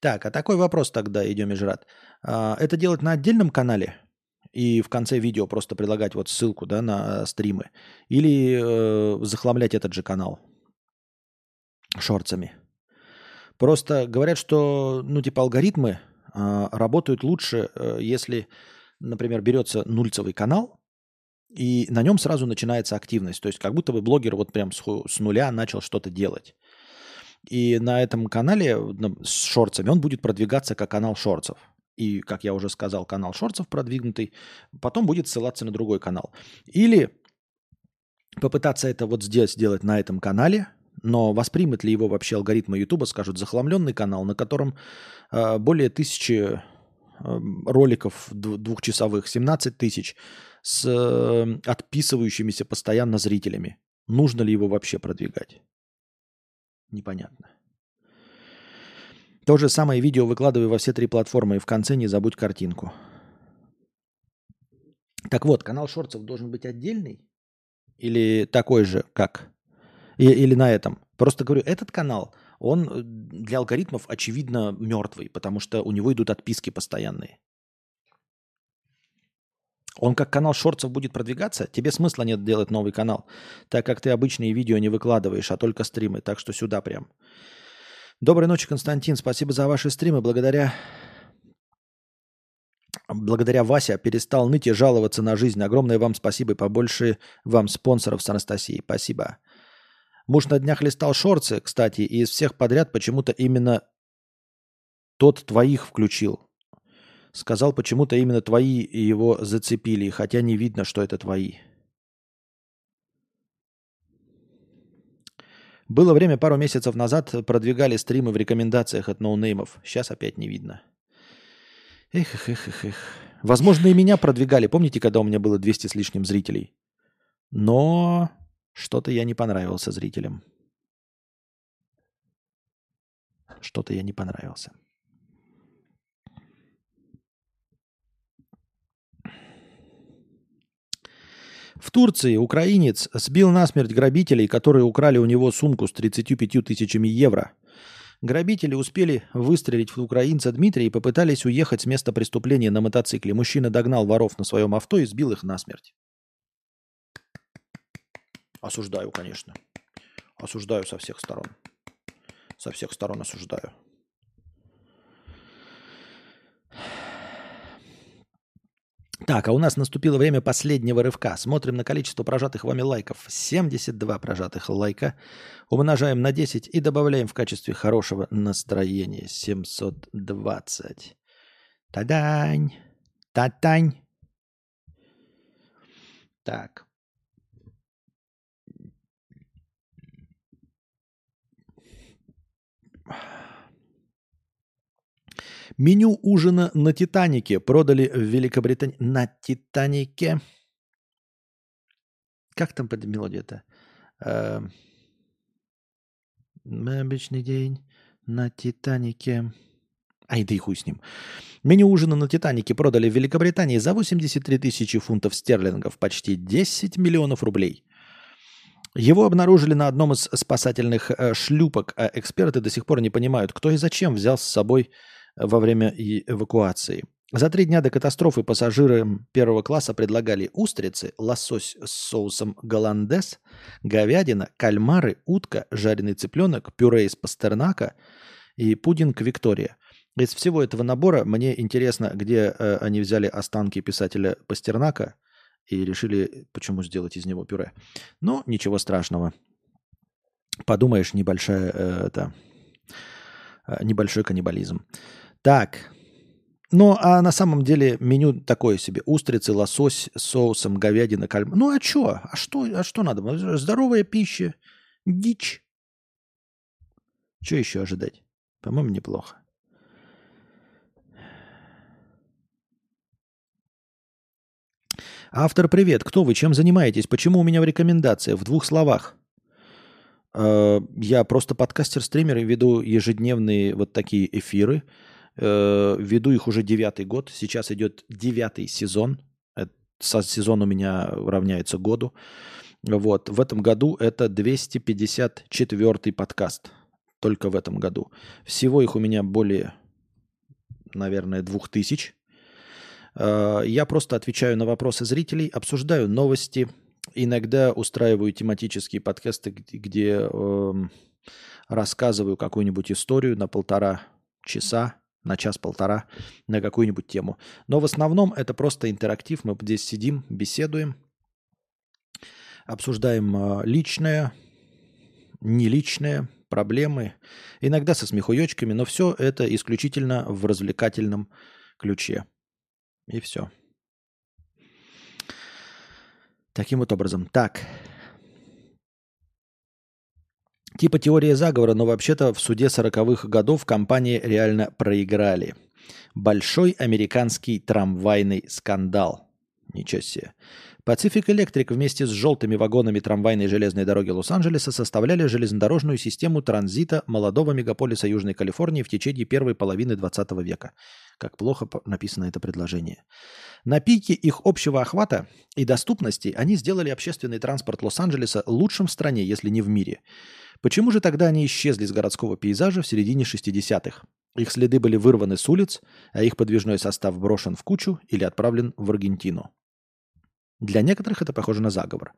Так, а такой вопрос тогда, идем, Межрат. А, это делать на отдельном канале? И в конце видео просто прилагать вот ссылку да, на стримы? Или э, захламлять этот же канал шорцами? Просто говорят, что ну типа алгоритмы э, работают лучше, э, если, например, берется нульцевый канал, и на нем сразу начинается активность. То есть как будто бы блогер вот прям с, с нуля начал что-то делать. И на этом канале с шорцами он будет продвигаться как канал шорцев. И, как я уже сказал, канал шорцев продвинутый, потом будет ссылаться на другой канал. Или попытаться это вот здесь сделать на этом канале, но воспримет ли его вообще алгоритмы Ютуба, скажут, захламленный канал, на котором э, более тысячи э, роликов двухчасовых, 17 тысяч, с э, отписывающимися постоянно зрителями. Нужно ли его вообще продвигать? Непонятно. То же самое видео выкладывай во все три платформы и в конце не забудь картинку. Так вот, канал шорцев должен быть отдельный? Или такой же, как? И, или на этом? Просто говорю, этот канал, он э, для алгоритмов очевидно мертвый, потому что у него идут отписки постоянные. Он как канал шорцев будет продвигаться, тебе смысла нет делать новый канал, так как ты обычные видео не выкладываешь, а только стримы, так что сюда прям. Доброй ночи, Константин, спасибо за ваши стримы. Благодаря, благодаря Вася перестал ныть и жаловаться на жизнь. Огромное вам спасибо и побольше вам спонсоров с Анастасией. Спасибо. Муж на днях листал шорцы, кстати, и из всех подряд почему-то именно тот твоих включил. Сказал, почему-то именно твои его зацепили, хотя не видно, что это твои. Было время пару месяцев назад, продвигали стримы в рекомендациях от ноунеймов. Сейчас опять не видно. Эх, эх, эх, эх, эх. Возможно, и меня продвигали. Помните, когда у меня было 200 с лишним зрителей? Но что-то я не понравился зрителям. Что-то я не понравился. В Турции украинец сбил насмерть грабителей, которые украли у него сумку с 35 тысячами евро. Грабители успели выстрелить в украинца Дмитрия и попытались уехать с места преступления на мотоцикле. Мужчина догнал воров на своем авто и сбил их насмерть. Осуждаю, конечно. Осуждаю со всех сторон. Со всех сторон осуждаю. Так, а у нас наступило время последнего рывка. Смотрим на количество прожатых вами лайков. 72 прожатых лайка. Умножаем на 10 и добавляем в качестве хорошего настроения 720. Тадань! Татань! Так. Меню ужина на Титанике продали в Великобритании. На Титанике. Как там под мелодия-то? Э, Обычный день на Титанике. Ай, да и хуй с ним. Меню ужина на Титанике продали в Великобритании за 83 тысячи фунтов стерлингов, почти 10 миллионов рублей. Его обнаружили на одном из спасательных э, шлюпок, а эксперты до сих пор не понимают, кто и зачем взял с собой во время эвакуации. За три дня до катастрофы пассажирам первого класса предлагали устрицы, лосось с соусом голландес, говядина, кальмары, утка, жареный цыпленок, пюре из пастернака и пудинг Виктория. Из всего этого набора мне интересно, где э, они взяли останки писателя Пастернака и решили, почему сделать из него пюре. Ну, ничего страшного. Подумаешь, небольшая, э, это, небольшой каннибализм. Так, ну, а на самом деле меню такое себе. Устрицы, лосось с соусом, говядина, кальмар. Ну, а что? А что, а что надо? Здоровая пища, дичь. Что еще ожидать? По-моему, неплохо. Автор, привет. Кто вы? Чем занимаетесь? Почему у меня в рекомендации? В двух словах. Э, я просто подкастер-стример и веду ежедневные вот такие эфиры – Э, веду их уже девятый год. Сейчас идет девятый сезон. Со сезон у меня равняется году. Вот. В этом году это 254 подкаст. Только в этом году. Всего их у меня более, наверное, двух тысяч. Э, я просто отвечаю на вопросы зрителей, обсуждаю новости. Иногда устраиваю тематические подкасты, где э, рассказываю какую-нибудь историю на полтора часа на час-полтора на какую-нибудь тему. Но в основном это просто интерактив. Мы здесь сидим, беседуем, обсуждаем а, личное, неличное, проблемы, иногда со смехуёчками, но все это исключительно в развлекательном ключе. И все. Таким вот образом. Так, Типа теория заговора, но вообще-то в суде 40-х годов компании реально проиграли. Большой американский трамвайный скандал. Ничего себе. Pacific Electric вместе с желтыми вагонами трамвайной железной дороги Лос-Анджелеса составляли железнодорожную систему транзита молодого мегаполиса Южной Калифорнии в течение первой половины 20 века. Как плохо написано это предложение. На пике их общего охвата и доступности они сделали общественный транспорт Лос-Анджелеса лучшим в стране, если не в мире. Почему же тогда они исчезли с городского пейзажа в середине 60-х? Их следы были вырваны с улиц, а их подвижной состав брошен в кучу или отправлен в Аргентину. Для некоторых это похоже на заговор.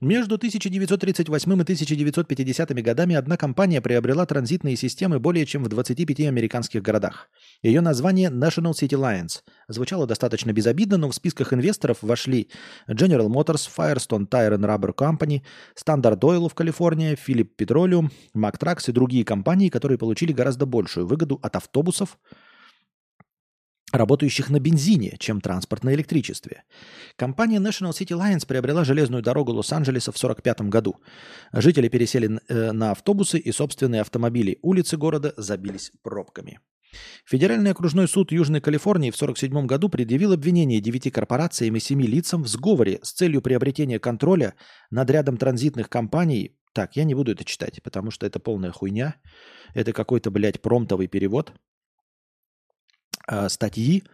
Между 1938 и 1950 годами одна компания приобрела транзитные системы более чем в 25 американских городах. Ее название National City Lines звучало достаточно безобидно, но в списках инвесторов вошли General Motors, Firestone Tire and Rubber Company, Standard Oil в Калифорнии, Philip Petroleum, Mack Trucks и другие компании, которые получили гораздо большую выгоду от автобусов, работающих на бензине, чем транспорт на электричестве. Компания National City Lines приобрела железную дорогу Лос-Анджелеса в 1945 году. Жители пересели э, на автобусы и собственные автомобили. Улицы города забились пробками. Федеральный окружной суд Южной Калифорнии в 1947 году предъявил обвинение девяти корпорациям и семи лицам в сговоре с целью приобретения контроля над рядом транзитных компаний. Так, я не буду это читать, потому что это полная хуйня. Это какой-то, блядь, промтовый перевод – статьи,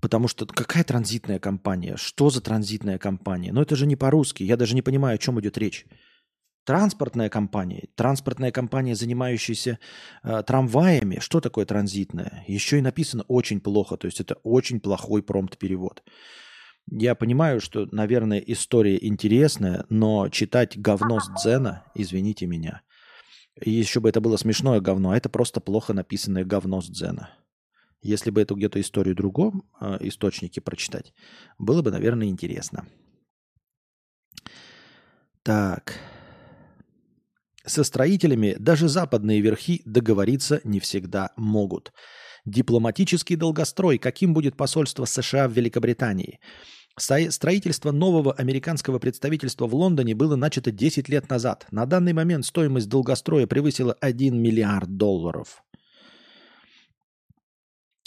потому что какая транзитная компания? Что за транзитная компания? Ну это же не по-русски, я даже не понимаю, о чем идет речь. Транспортная компания, транспортная компания, занимающаяся э, трамваями. Что такое транзитная? Еще и написано очень плохо, то есть это очень плохой промпт-перевод. Я понимаю, что, наверное, история интересная, но читать говно с Дзена, извините меня. И еще бы это было смешное говно, а это просто плохо написанное говно с Дзена. Если бы эту где-то историю другом э, источнике прочитать, было бы, наверное, интересно. Так. Со строителями даже западные верхи договориться не всегда могут. Дипломатический долгострой. Каким будет посольство США в Великобритании? Строительство нового американского представительства в Лондоне было начато 10 лет назад. На данный момент стоимость долгостроя превысила 1 миллиард долларов.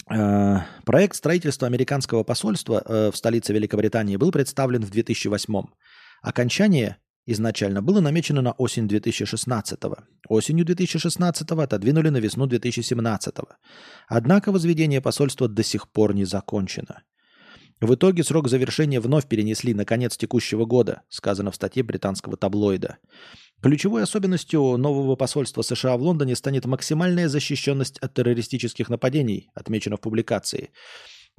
Э, проект строительства американского посольства э, в столице Великобритании был представлен в 2008 Окончание изначально было намечено на осень 2016 -го. Осенью 2016 отодвинули на весну 2017 -го. Однако возведение посольства до сих пор не закончено. В итоге срок завершения вновь перенесли на конец текущего года, сказано в статье британского таблоида. Ключевой особенностью нового посольства США в Лондоне станет максимальная защищенность от террористических нападений, отмечено в публикации.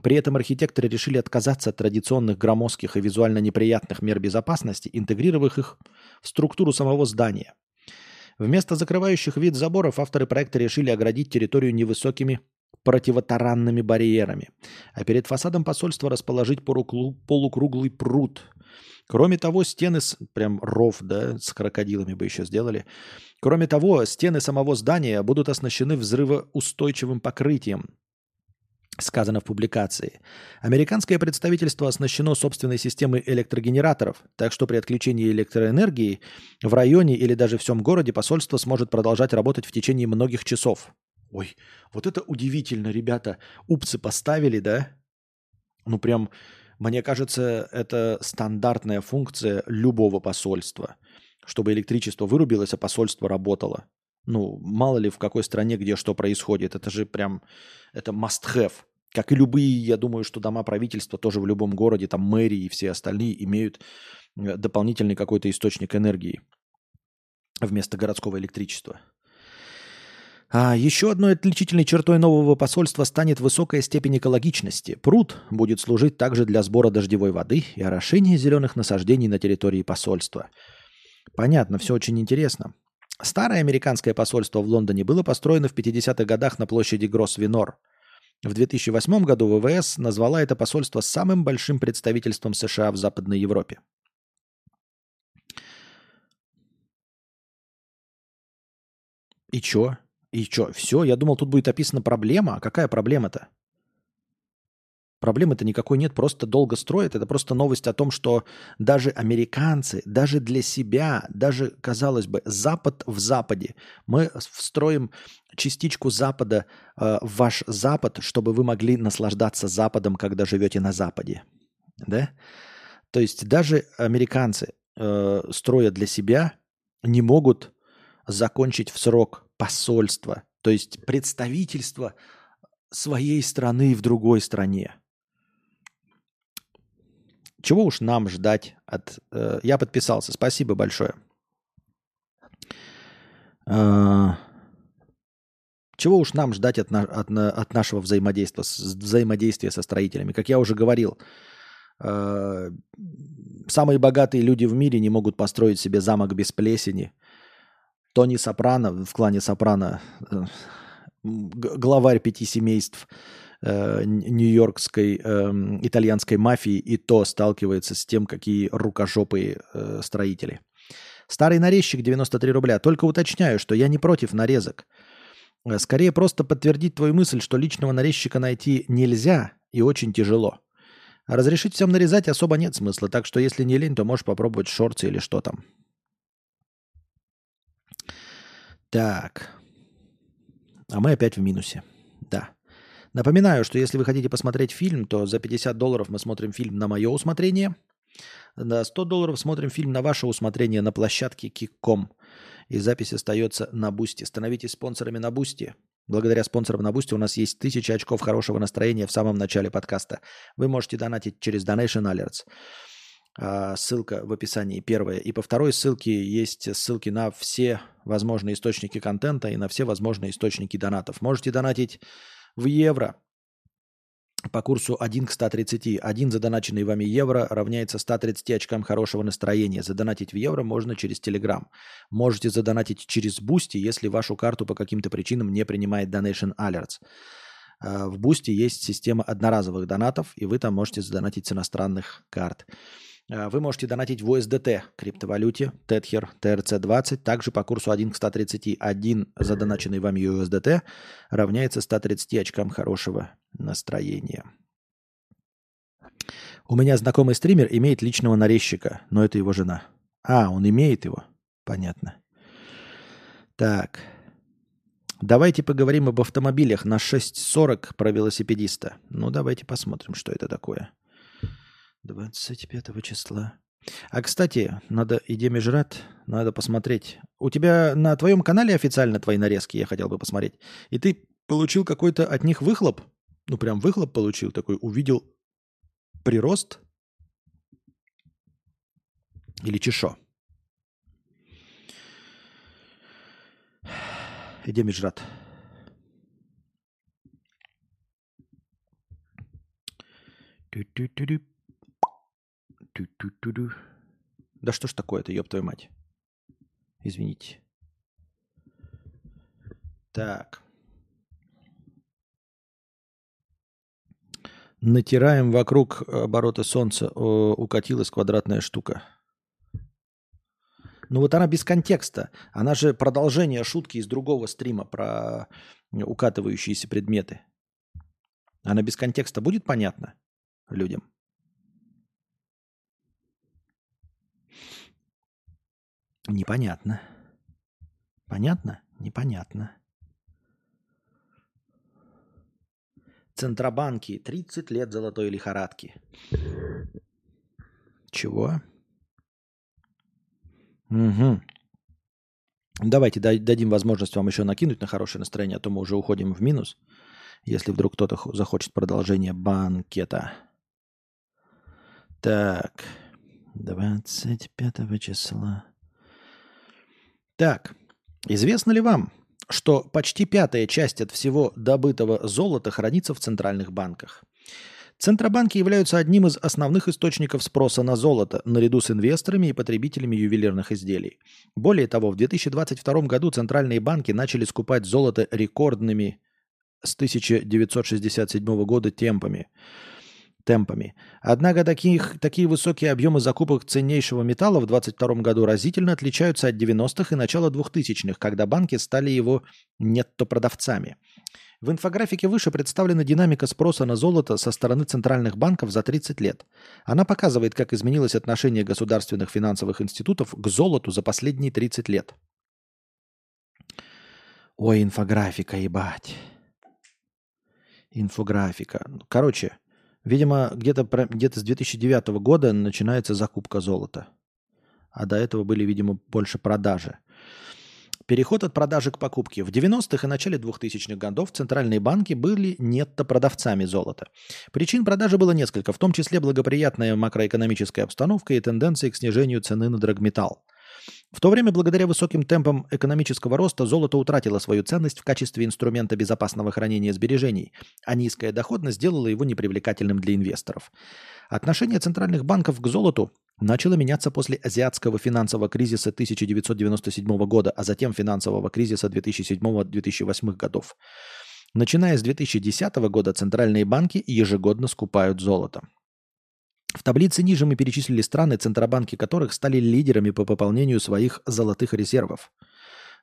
При этом архитекторы решили отказаться от традиционных громоздких и визуально неприятных мер безопасности, интегрировав их в структуру самого здания. Вместо закрывающих вид заборов авторы проекта решили оградить территорию невысокими противотаранными барьерами, а перед фасадом посольства расположить полукруглый пруд. Кроме того, стены, прям ров, да, с крокодилами бы еще сделали. Кроме того, стены самого здания будут оснащены взрывоустойчивым покрытием, сказано в публикации. Американское представительство оснащено собственной системой электрогенераторов, так что при отключении электроэнергии в районе или даже всем городе посольство сможет продолжать работать в течение многих часов. Ой, вот это удивительно, ребята. Упсы поставили, да? Ну прям, мне кажется, это стандартная функция любого посольства, чтобы электричество вырубилось, а посольство работало. Ну, мало ли в какой стране, где что происходит. Это же прям, это must have. Как и любые, я думаю, что дома правительства тоже в любом городе, там мэрии и все остальные имеют э, дополнительный какой-то источник энергии вместо городского электричества. А еще одной отличительной чертой нового посольства станет высокая степень экологичности. Пруд будет служить также для сбора дождевой воды и орошения зеленых насаждений на территории посольства. Понятно, все очень интересно. Старое американское посольство в Лондоне было построено в 50-х годах на площади Гросвенор. В 2008 году ВВС назвала это посольство самым большим представительством США в Западной Европе. И чё? И чё? Все? Я думал, тут будет описана проблема. А какая проблема-то? Проблемы-то никакой нет, просто долго строят. Это просто новость о том, что даже американцы, даже для себя, даже, казалось бы, Запад в Западе, мы встроим частичку Запада э, в ваш Запад, чтобы вы могли наслаждаться Западом, когда живете на Западе. Да? То есть даже американцы, э, строя для себя, не могут закончить в срок посольство, то есть представительство своей страны в другой стране. Чего уж нам ждать от... Э, я подписался. Спасибо большое. Э, чего уж нам ждать от, от, от нашего взаимодействия, взаимодействия со строителями? Как я уже говорил, э, самые богатые люди в мире не могут построить себе замок без плесени. Тони Сопрано, в клане Сопрано, э, главарь пяти семейств – э, нью-йоркской э, итальянской мафии и то сталкивается с тем, какие рукожопые э, строители. Старый нарезчик 93 рубля. Только уточняю, что я не против нарезок. Скорее просто подтвердить твою мысль, что личного нарезчика найти нельзя и очень тяжело. разрешить всем нарезать особо нет смысла, так что если не лень, то можешь попробовать шорты или что там. Так. А мы опять в минусе. Да. Напоминаю, что если вы хотите посмотреть фильм, то за 50 долларов мы смотрим фильм на мое усмотрение. На 100 долларов смотрим фильм на ваше усмотрение на площадке Kick.com. И запись остается на Boosty. Становитесь спонсорами на Boosty. Благодаря спонсорам на Boosty у нас есть тысяча очков хорошего настроения в самом начале подкаста. Вы можете донатить через Donation Alerts. А, ссылка в описании первая. И по второй ссылке есть ссылки на все возможные источники контента и на все возможные источники донатов. Можете донатить в евро по курсу 1 к 130. Один задоначенный вами евро равняется 130 очкам хорошего настроения. Задонатить в евро можно через Telegram. Можете задонатить через Boosty, если вашу карту по каким-то причинам не принимает Donation Alerts. А, в Boosty есть система одноразовых донатов, и вы там можете задонатить с иностранных карт. Э, вы можете донатить в USDT криптовалюте Tether TRC20, также по курсу 1 к 130. Один задоначенный вами USDT равняется 130 очкам хорошего настроения. У меня знакомый стример имеет личного нарезчика, но это его жена. А, он имеет его? Понятно. Так. Давайте поговорим об автомобилях на 6.40 про велосипедиста. Ну, давайте посмотрим, что это такое. 25 числа А, кстати, надо и Демижрат, надо посмотреть. У тебя на твоем канале официально твои нарезки, я хотел бы посмотреть. И ты получил какой-то от них выхлоп? Ну, прям выхлоп получил такой, увидел прирост? Или чешо? Иди, Межрат. Ту-ту-ту-ту. Ту-ту-ту-ту. Да что ж такое-то, ёб твою мать. Извините. Так. Натираем вокруг оборота Солнца. О, укатилась квадратная штука. Ну вот она без контекста. Она же продолжение шутки из другого стрима про укатывающиеся предметы. Она без контекста будет понятна людям? Непонятно. Понятно? Непонятно. Центробанки. 30 лет золотой лихорадки. Чего? Угу. Давайте дадим возможность вам еще накинуть на хорошее настроение, а то мы уже уходим в минус, если вдруг кто-то захочет продолжение банкета. Так, 25 числа. Так, известно ли вам, что почти пятая часть от всего добытого золота хранится в центральных банках? Центробанки являются одним из основных источников спроса на золото, наряду с инвесторами и потребителями ювелирных изделий. Более того, в 2022 году центральные банки начали скупать золото рекордными с 1967 года темпами. Темпами. Однако таких, такие высокие объемы закупок ценнейшего металла в 2022 году разительно отличаются от 90-х и начала 2000-х, когда банки стали его нетто-продавцами. В инфографике выше представлена динамика спроса на золото со стороны центральных банков за 30 лет. Она показывает, как изменилось отношение государственных финансовых институтов к золоту за последние 30 лет. Ой, инфографика, ебать. Инфографика. Короче, видимо, где-то где с 2009 года начинается закупка золота. А до этого были, видимо, больше продажи. Переход от продажи к покупке. В 90-х и начале 2000-х годов центральные банки были нетто-продавцами золота. Причин продажи было несколько, в том числе благоприятная макроэкономическая обстановка и тенденции к снижению цены на драгметалл. В то время, благодаря высоким темпам экономического роста, золото утратило свою ценность в качестве инструмента безопасного хранения сбережений, а низкая доходность сделала его непривлекательным для инвесторов. Отношение центральных банков к золоту начало меняться после азиатского финансового кризиса 1997 года, а затем финансового кризиса 2007-2008 годов. Начиная с 2010 года центральные банки ежегодно скупают золото. В таблице ниже мы перечислили страны, центробанки которых стали лидерами по пополнению своих золотых резервов.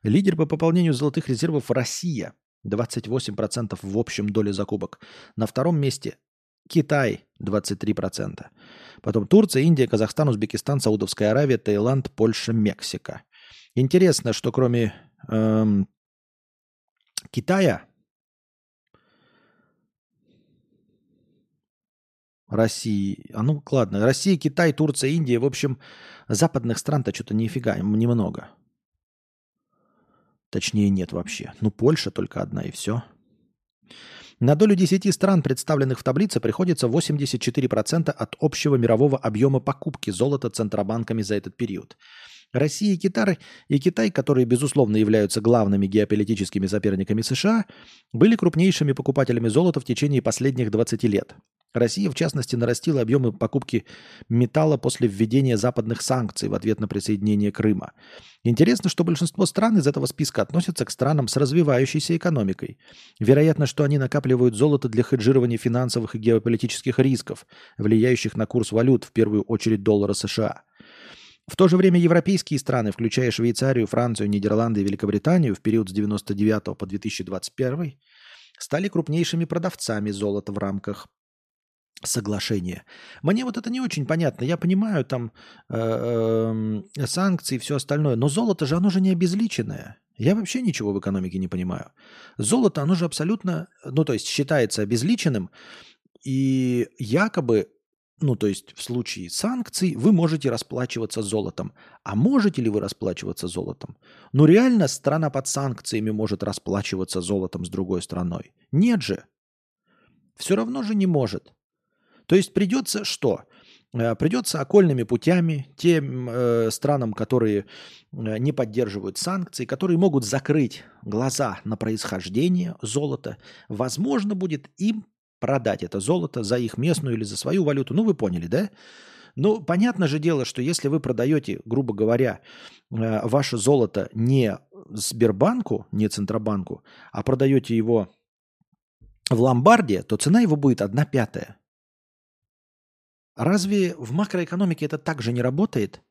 Лидер по пополнению золотых резервов Россия, 28% в общем доле закупок. На втором месте Китай 23%. Потом Турция, Индия, Казахстан, Узбекистан, Саудовская Аравия, Таиланд, Польша, Мексика. Интересно, что кроме эм, Китая, России, а ну ладно, Россия, Китай, Турция, Индия, в общем, западных стран-то что-то нифига, немного. Точнее, нет вообще. Ну, Польша только одна и все. На долю 10 стран, представленных в таблице, приходится 84% от общего мирового объема покупки золота центробанками за этот период. Россия и Китай, и Китай, которые, безусловно, являются главными геополитическими соперниками США, были крупнейшими покупателями золота в течение последних 20 лет. Россия, в частности, нарастила объемы покупки металла после введения западных санкций в ответ на присоединение Крыма. Интересно, что большинство стран из этого списка относятся к странам с развивающейся экономикой. Вероятно, что они накапливают золото для хеджирования финансовых и геополитических рисков, влияющих на курс валют, в первую очередь доллара США. В то же время европейские страны, включая Швейцарию, Францию, Нидерланды и Великобританию в период с 1999 по 2021, стали крупнейшими продавцами золота в рамках соглашение. Мне вот это не очень понятно. Я понимаю там э, э, санкции и все остальное, но золото же, оно же не обезличенное. Я вообще ничего в экономике не понимаю. Золото, оно же абсолютно, ну то есть считается обезличенным, и якобы ну, то есть в случае санкций вы можете расплачиваться золотом. А можете ли вы расплачиваться золотом? Ну, реально страна под санкциями может расплачиваться золотом с другой страной. Нет же. Все равно же не может. То есть придется что? Э, придется окольными путями тем э, странам, которые э, не поддерживают санкции, которые могут закрыть глаза на происхождение золота, возможно, будет им продать это золото за их местную или за свою валюту. Ну, вы поняли, да? Ну, понятно же дело, что если вы продаете, грубо говоря, э, ваше золото не Сбербанку, не Центробанку, а продаете его в ломбарде, то цена его будет одна пятая. Разве в макроэкономике это так же не работает?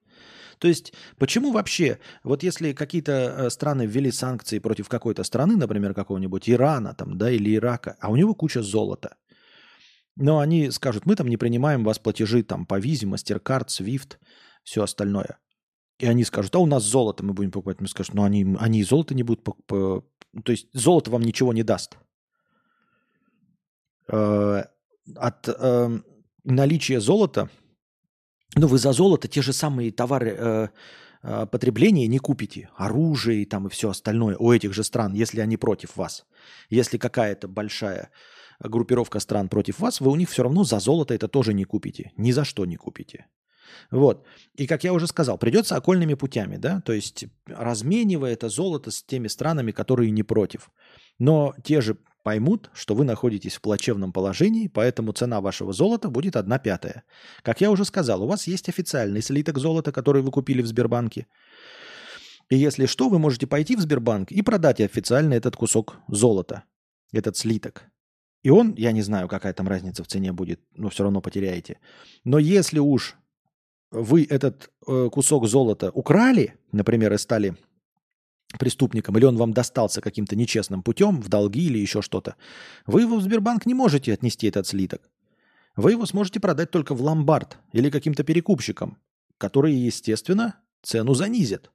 То есть почему вообще, вот если какие-то э, страны ввели санкции против какой-то страны, например, какого-нибудь Ирана там, да, или Ирака, а у него куча золота, но они скажут, мы там не принимаем вас платежи там по визе, MasterCard, SWIFT, все остальное. И они скажут, а у нас золото мы будем покупать. Мы скажем, ну они, они и золото не будут покупать. То есть золото вам ничего не даст. Э, от э, наличия золота, ну вы за золото те же самые товары э, потребления не купите. Оружие там и все остальное у этих же стран, если они против вас. Если какая-то большая группировка стран против вас, вы у них все равно за золото это тоже не купите. Ни за что не купите. Вот. И, как я уже сказал, придется окольными путями, да, то есть разменивая это золото с теми странами, которые не против. Но те же поймут, что вы находитесь в плачевном положении, поэтому цена вашего золота будет одна пятая. Как я уже сказал, у вас есть официальный слиток золота, который вы купили в Сбербанке. И если что, вы можете пойти в Сбербанк и продать официально этот кусок золота, этот слиток. И он, я не знаю, какая там разница в цене будет, но все равно потеряете. Но если уж вы этот э, кусок золота украли, например, и стали преступником, или он вам достался каким-то нечестным путем, в долги или еще что-то, вы его в Сбербанк не можете отнести этот слиток. Вы его сможете продать только в ломбард или каким-то перекупщикам, которые, естественно, цену занизят.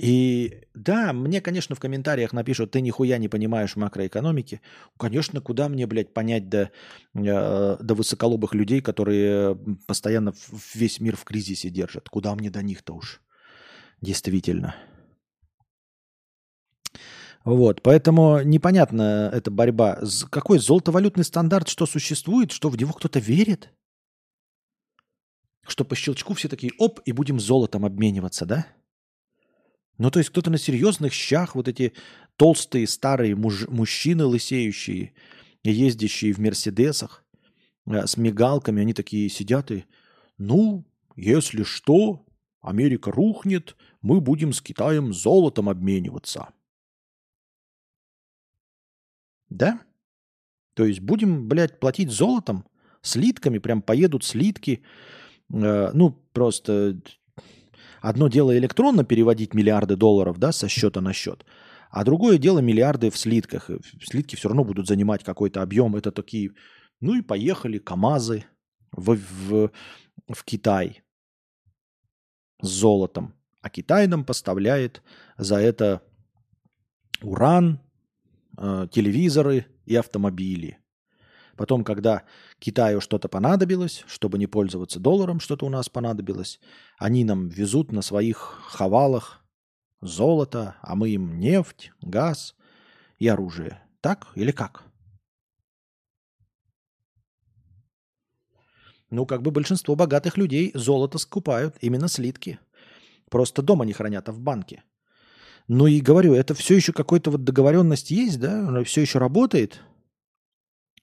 И да, мне, конечно, в комментариях напишут, ты нихуя не понимаешь макроэкономики. Конечно, куда мне, блядь, понять до, э, до высоколобых людей, которые постоянно весь мир в кризисе держат. Куда мне до них-то уж? Действительно. Вот, поэтому непонятна эта борьба. Какой золотовалютный стандарт, что существует, что в него кто-то верит? Что по щелчку все такие, оп, и будем золотом обмениваться, да? Ну, то есть кто-то на серьезных щах, вот эти толстые старые муж, мужчины лысеющие, ездящие в Мерседесах, э, с мигалками, они такие сидят и, ну, если что, Америка рухнет, мы будем с Китаем золотом обмениваться. Да? То есть будем, блядь, платить золотом, слитками, прям поедут слитки, э, ну, просто Одно дело электронно переводить миллиарды долларов да, со счета на счет, а другое дело миллиарды в слитках. Слитки все равно будут занимать какой-то объем. Это такие, ну и поехали КАМАЗы в, в, в Китай с золотом. А Китай нам поставляет за это уран, э, телевизоры и автомобили. Потом, когда Китаю что-то понадобилось, чтобы не пользоваться долларом, что-то у нас понадобилось, они нам везут на своих хавалах золото, а мы им нефть, газ и оружие. Так или как? Ну, как бы большинство богатых людей золото скупают, именно слитки. Просто дома не хранят, а в банке. Ну и говорю, это все еще какой-то вот договоренность есть, да? Она все еще работает.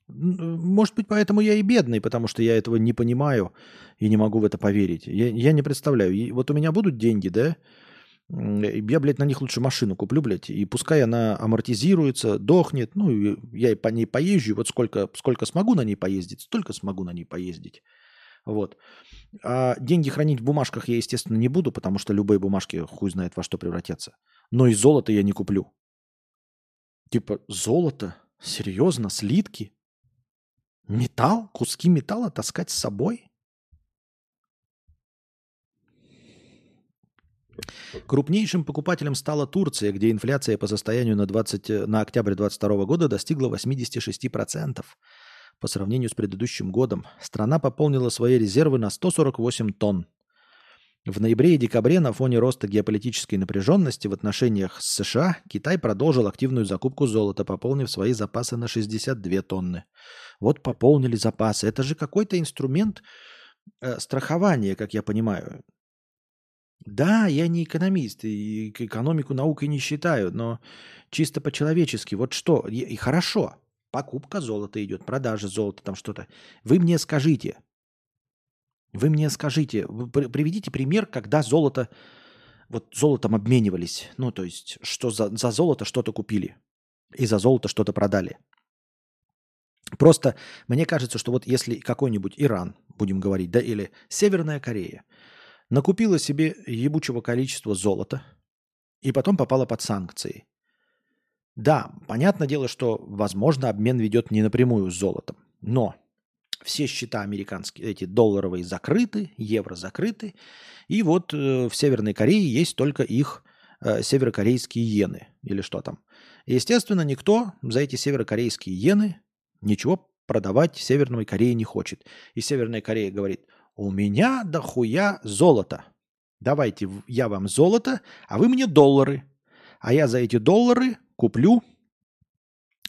Может быть, поэтому я и бедный, потому что я этого не понимаю и не могу в это поверить. Я, я не представляю. И вот у меня будут деньги, да? Я, блядь, на них лучше машину куплю, блядь, и пускай она амортизируется, дохнет, ну, я и по ней поезжу, вот сколько, сколько смогу на ней поездить, столько смогу на ней поездить. Вот. А деньги хранить в бумажках я, естественно, не буду, потому что любые бумажки хуй знает во что превратятся. Но и золото я не куплю. Типа, золото? Серьезно? Слитки? Металл? Куски металла таскать с собой? Крупнейшим покупателем стала Турция, где инфляция по состоянию на, 20, на октябрь 2022 года достигла 86%. по сравнению с предыдущим годом. Страна пополнила свои резервы на 148 тонн. В ноябре и декабре на фоне роста геополитической напряженности в отношениях с США Китай продолжил активную закупку золота, пополнив свои запасы на 62 тонны. Вот пополнили запасы. Это же какой-то инструмент э, страхования, как я понимаю. Да, я не экономист, и экономику наукой не считаю, но чисто по-человечески. Вот что, и, хорошо, покупка золота идет, продажа золота, там что-то. Вы мне скажите, вы мне скажите, вы приведите пример, когда золото, вот золотом обменивались. Ну, то есть, что за, за золото что-то купили и за золото что-то продали. Просто мне кажется, что вот если какой-нибудь Иран, будем говорить, да, или Северная Корея, накупила себе ебучего количества золота и потом попала под санкции. Да, понятное дело, что, возможно, обмен ведет не напрямую с золотом, но все счета американские, эти долларовые закрыты, евро закрыты. И вот э, в Северной Корее есть только их э, северокорейские иены или что там. естественно, никто за эти северокорейские иены ничего продавать Северной Корее не хочет. И Северная Корея говорит, у меня дохуя золото. Давайте я вам золото, а вы мне доллары. А я за эти доллары куплю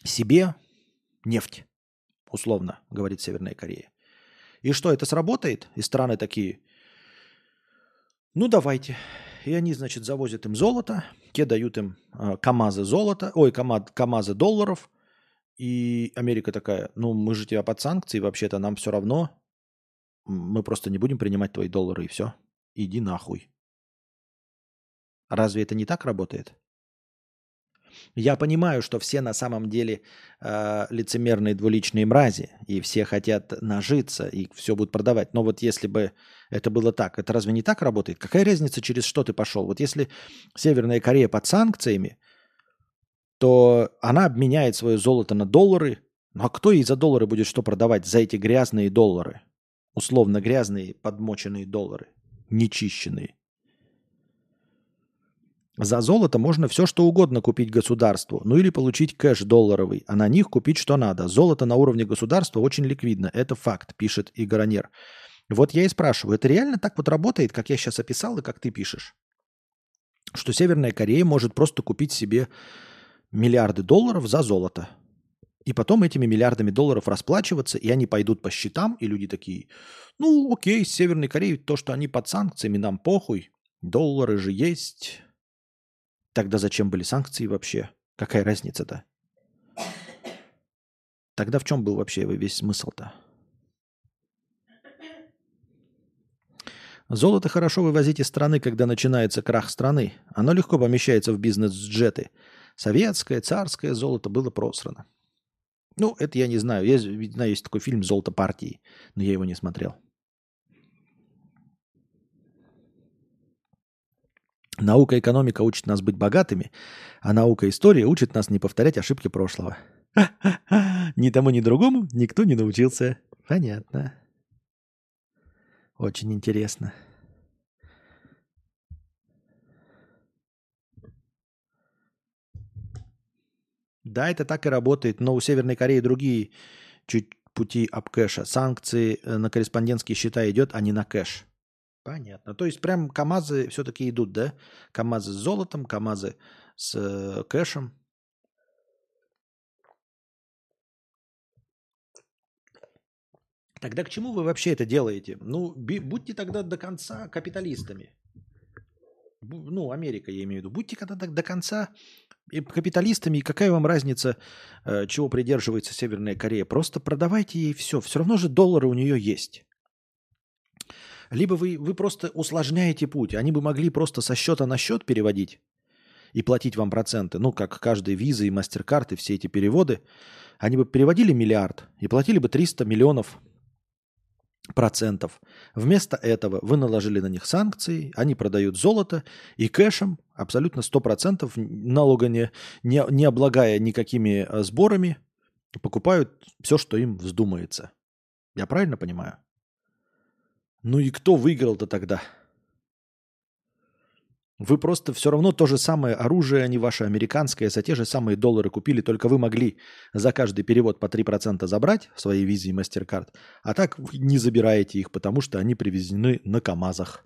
себе нефть условно, говорит Северная Корея. И что, это сработает? И страны такие, ну давайте. И они, значит, завозят им золото, те дают им э, КАМАЗы золота, ой, КАМАЗ, КАМАЗы долларов. И Америка такая, ну мы же тебя под санкции, вообще-то нам все равно, мы просто не будем принимать твои доллары и все. Иди нахуй. Разве это не так работает? Я понимаю, что все на самом деле э, лицемерные двуличные мрази, и все хотят нажиться, и все будут продавать. Но вот если бы это было так, это разве не так работает? Какая разница, через что ты пошел? Вот если Северная Корея под санкциями, то она обменяет свое золото на доллары. Ну а кто ей за доллары будет что продавать? За эти грязные доллары. Условно грязные подмоченные доллары. Нечищенные. За золото можно все, что угодно купить государству, ну или получить кэш долларовый, а на них купить что надо. Золото на уровне государства очень ликвидно, это факт, пишет Игоронер. Вот я и спрашиваю, это реально так вот работает, как я сейчас описал и как ты пишешь? Что Северная Корея может просто купить себе миллиарды долларов за золото. И потом этими миллиардами долларов расплачиваться, и они пойдут по счетам, и люди такие, ну окей, с Северной Кореей то, что они под санкциями, нам похуй, доллары же есть, Тогда зачем были санкции вообще? Какая разница-то? Тогда в чем был вообще весь смысл-то? Золото хорошо вывозить из страны, когда начинается крах страны. Оно легко помещается в бизнес-джеты. Советское, царское золото было просрано. Ну, это я не знаю. Я знаю, есть такой фильм «Золото партии», но я его не смотрел. Наука экономика учат нас быть богатыми, а наука история учит нас не повторять ошибки прошлого. Ни тому, ни другому никто не научился. Понятно. Очень интересно. Да, это так и работает, но у Северной Кореи другие чуть пути обкэша. Санкции э, на корреспондентские счета идет, а не на кэш. Понятно. То есть прям КАМАЗы все-таки идут, да? КАМАЗы с золотом, КАМАЗы с э, кэшем. Тогда к чему вы вообще это делаете? Ну, будьте тогда до конца капиталистами. Ну, Америка, я имею в виду. Будьте когда до, до конца капиталистами, и какая вам разница, э, чего придерживается Северная Корея? Просто продавайте ей все. Все равно же доллары у нее есть. Либо вы, вы просто усложняете путь. Они бы могли просто со счета на счет переводить и платить вам проценты. Ну, как каждый виза и мастер-карты, все эти переводы. Они бы переводили миллиард и платили бы 300 миллионов процентов. Вместо этого вы наложили на них санкции, они продают золото и кэшем абсолютно 100% налога не, не, не облагая никакими э, сборами, покупают все, что им вздумается. Я правильно понимаю? Ну и кто выиграл-то тогда? Вы просто все равно то же самое оружие, не ваше американское, за те же самые доллары купили, только вы могли за каждый перевод по 3% забрать в своей визе и MasterCard, а так вы не забираете их, потому что они привезены на КАМАЗах.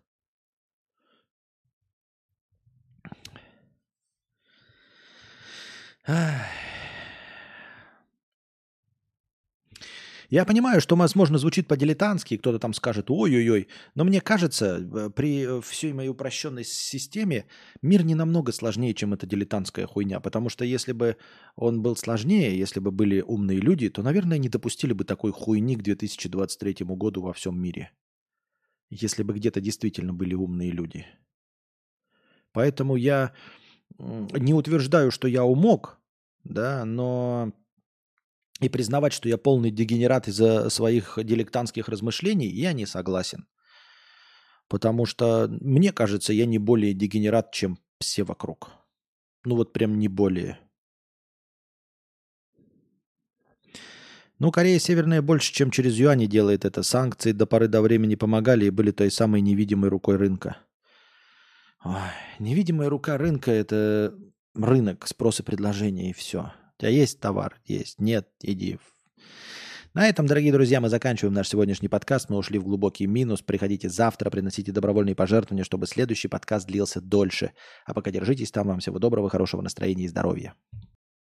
Я понимаю, что, возможно, звучит по-дилетантски, кто-то там скажет «ой-ой-ой», но мне кажется, э, при всей моей упрощенной системе мир не намного сложнее, чем эта дилетантская хуйня, потому что если бы он был сложнее, если бы были умные люди, то, наверное, не допустили бы такой хуйни к 2023 году во всем мире. Если бы где-то действительно были умные люди. Поэтому я не утверждаю, что я умок, да, но и признавать, что я полный дегенерат из-за своих дилетантских размышлений, я не согласен. Потому что, мне кажется, я не более дегенерат, чем все вокруг. Ну вот прям не более. Ну, Корея Северная больше, чем через юани делает это. Санкции до поры до времени помогали и были той самой невидимой рукой рынка. Ой, невидимая рука рынка – это рынок, спрос и предложение, и все. Тебя есть товар? Есть. Нет, иди. На этом, дорогие друзья, мы заканчиваем наш сегодняшний подкаст. Мы ушли в глубокий минус. Приходите завтра, приносите добровольные пожертвования, чтобы следующий подкаст длился дольше. А пока держитесь там. Вам всего доброго, хорошего настроения и здоровья.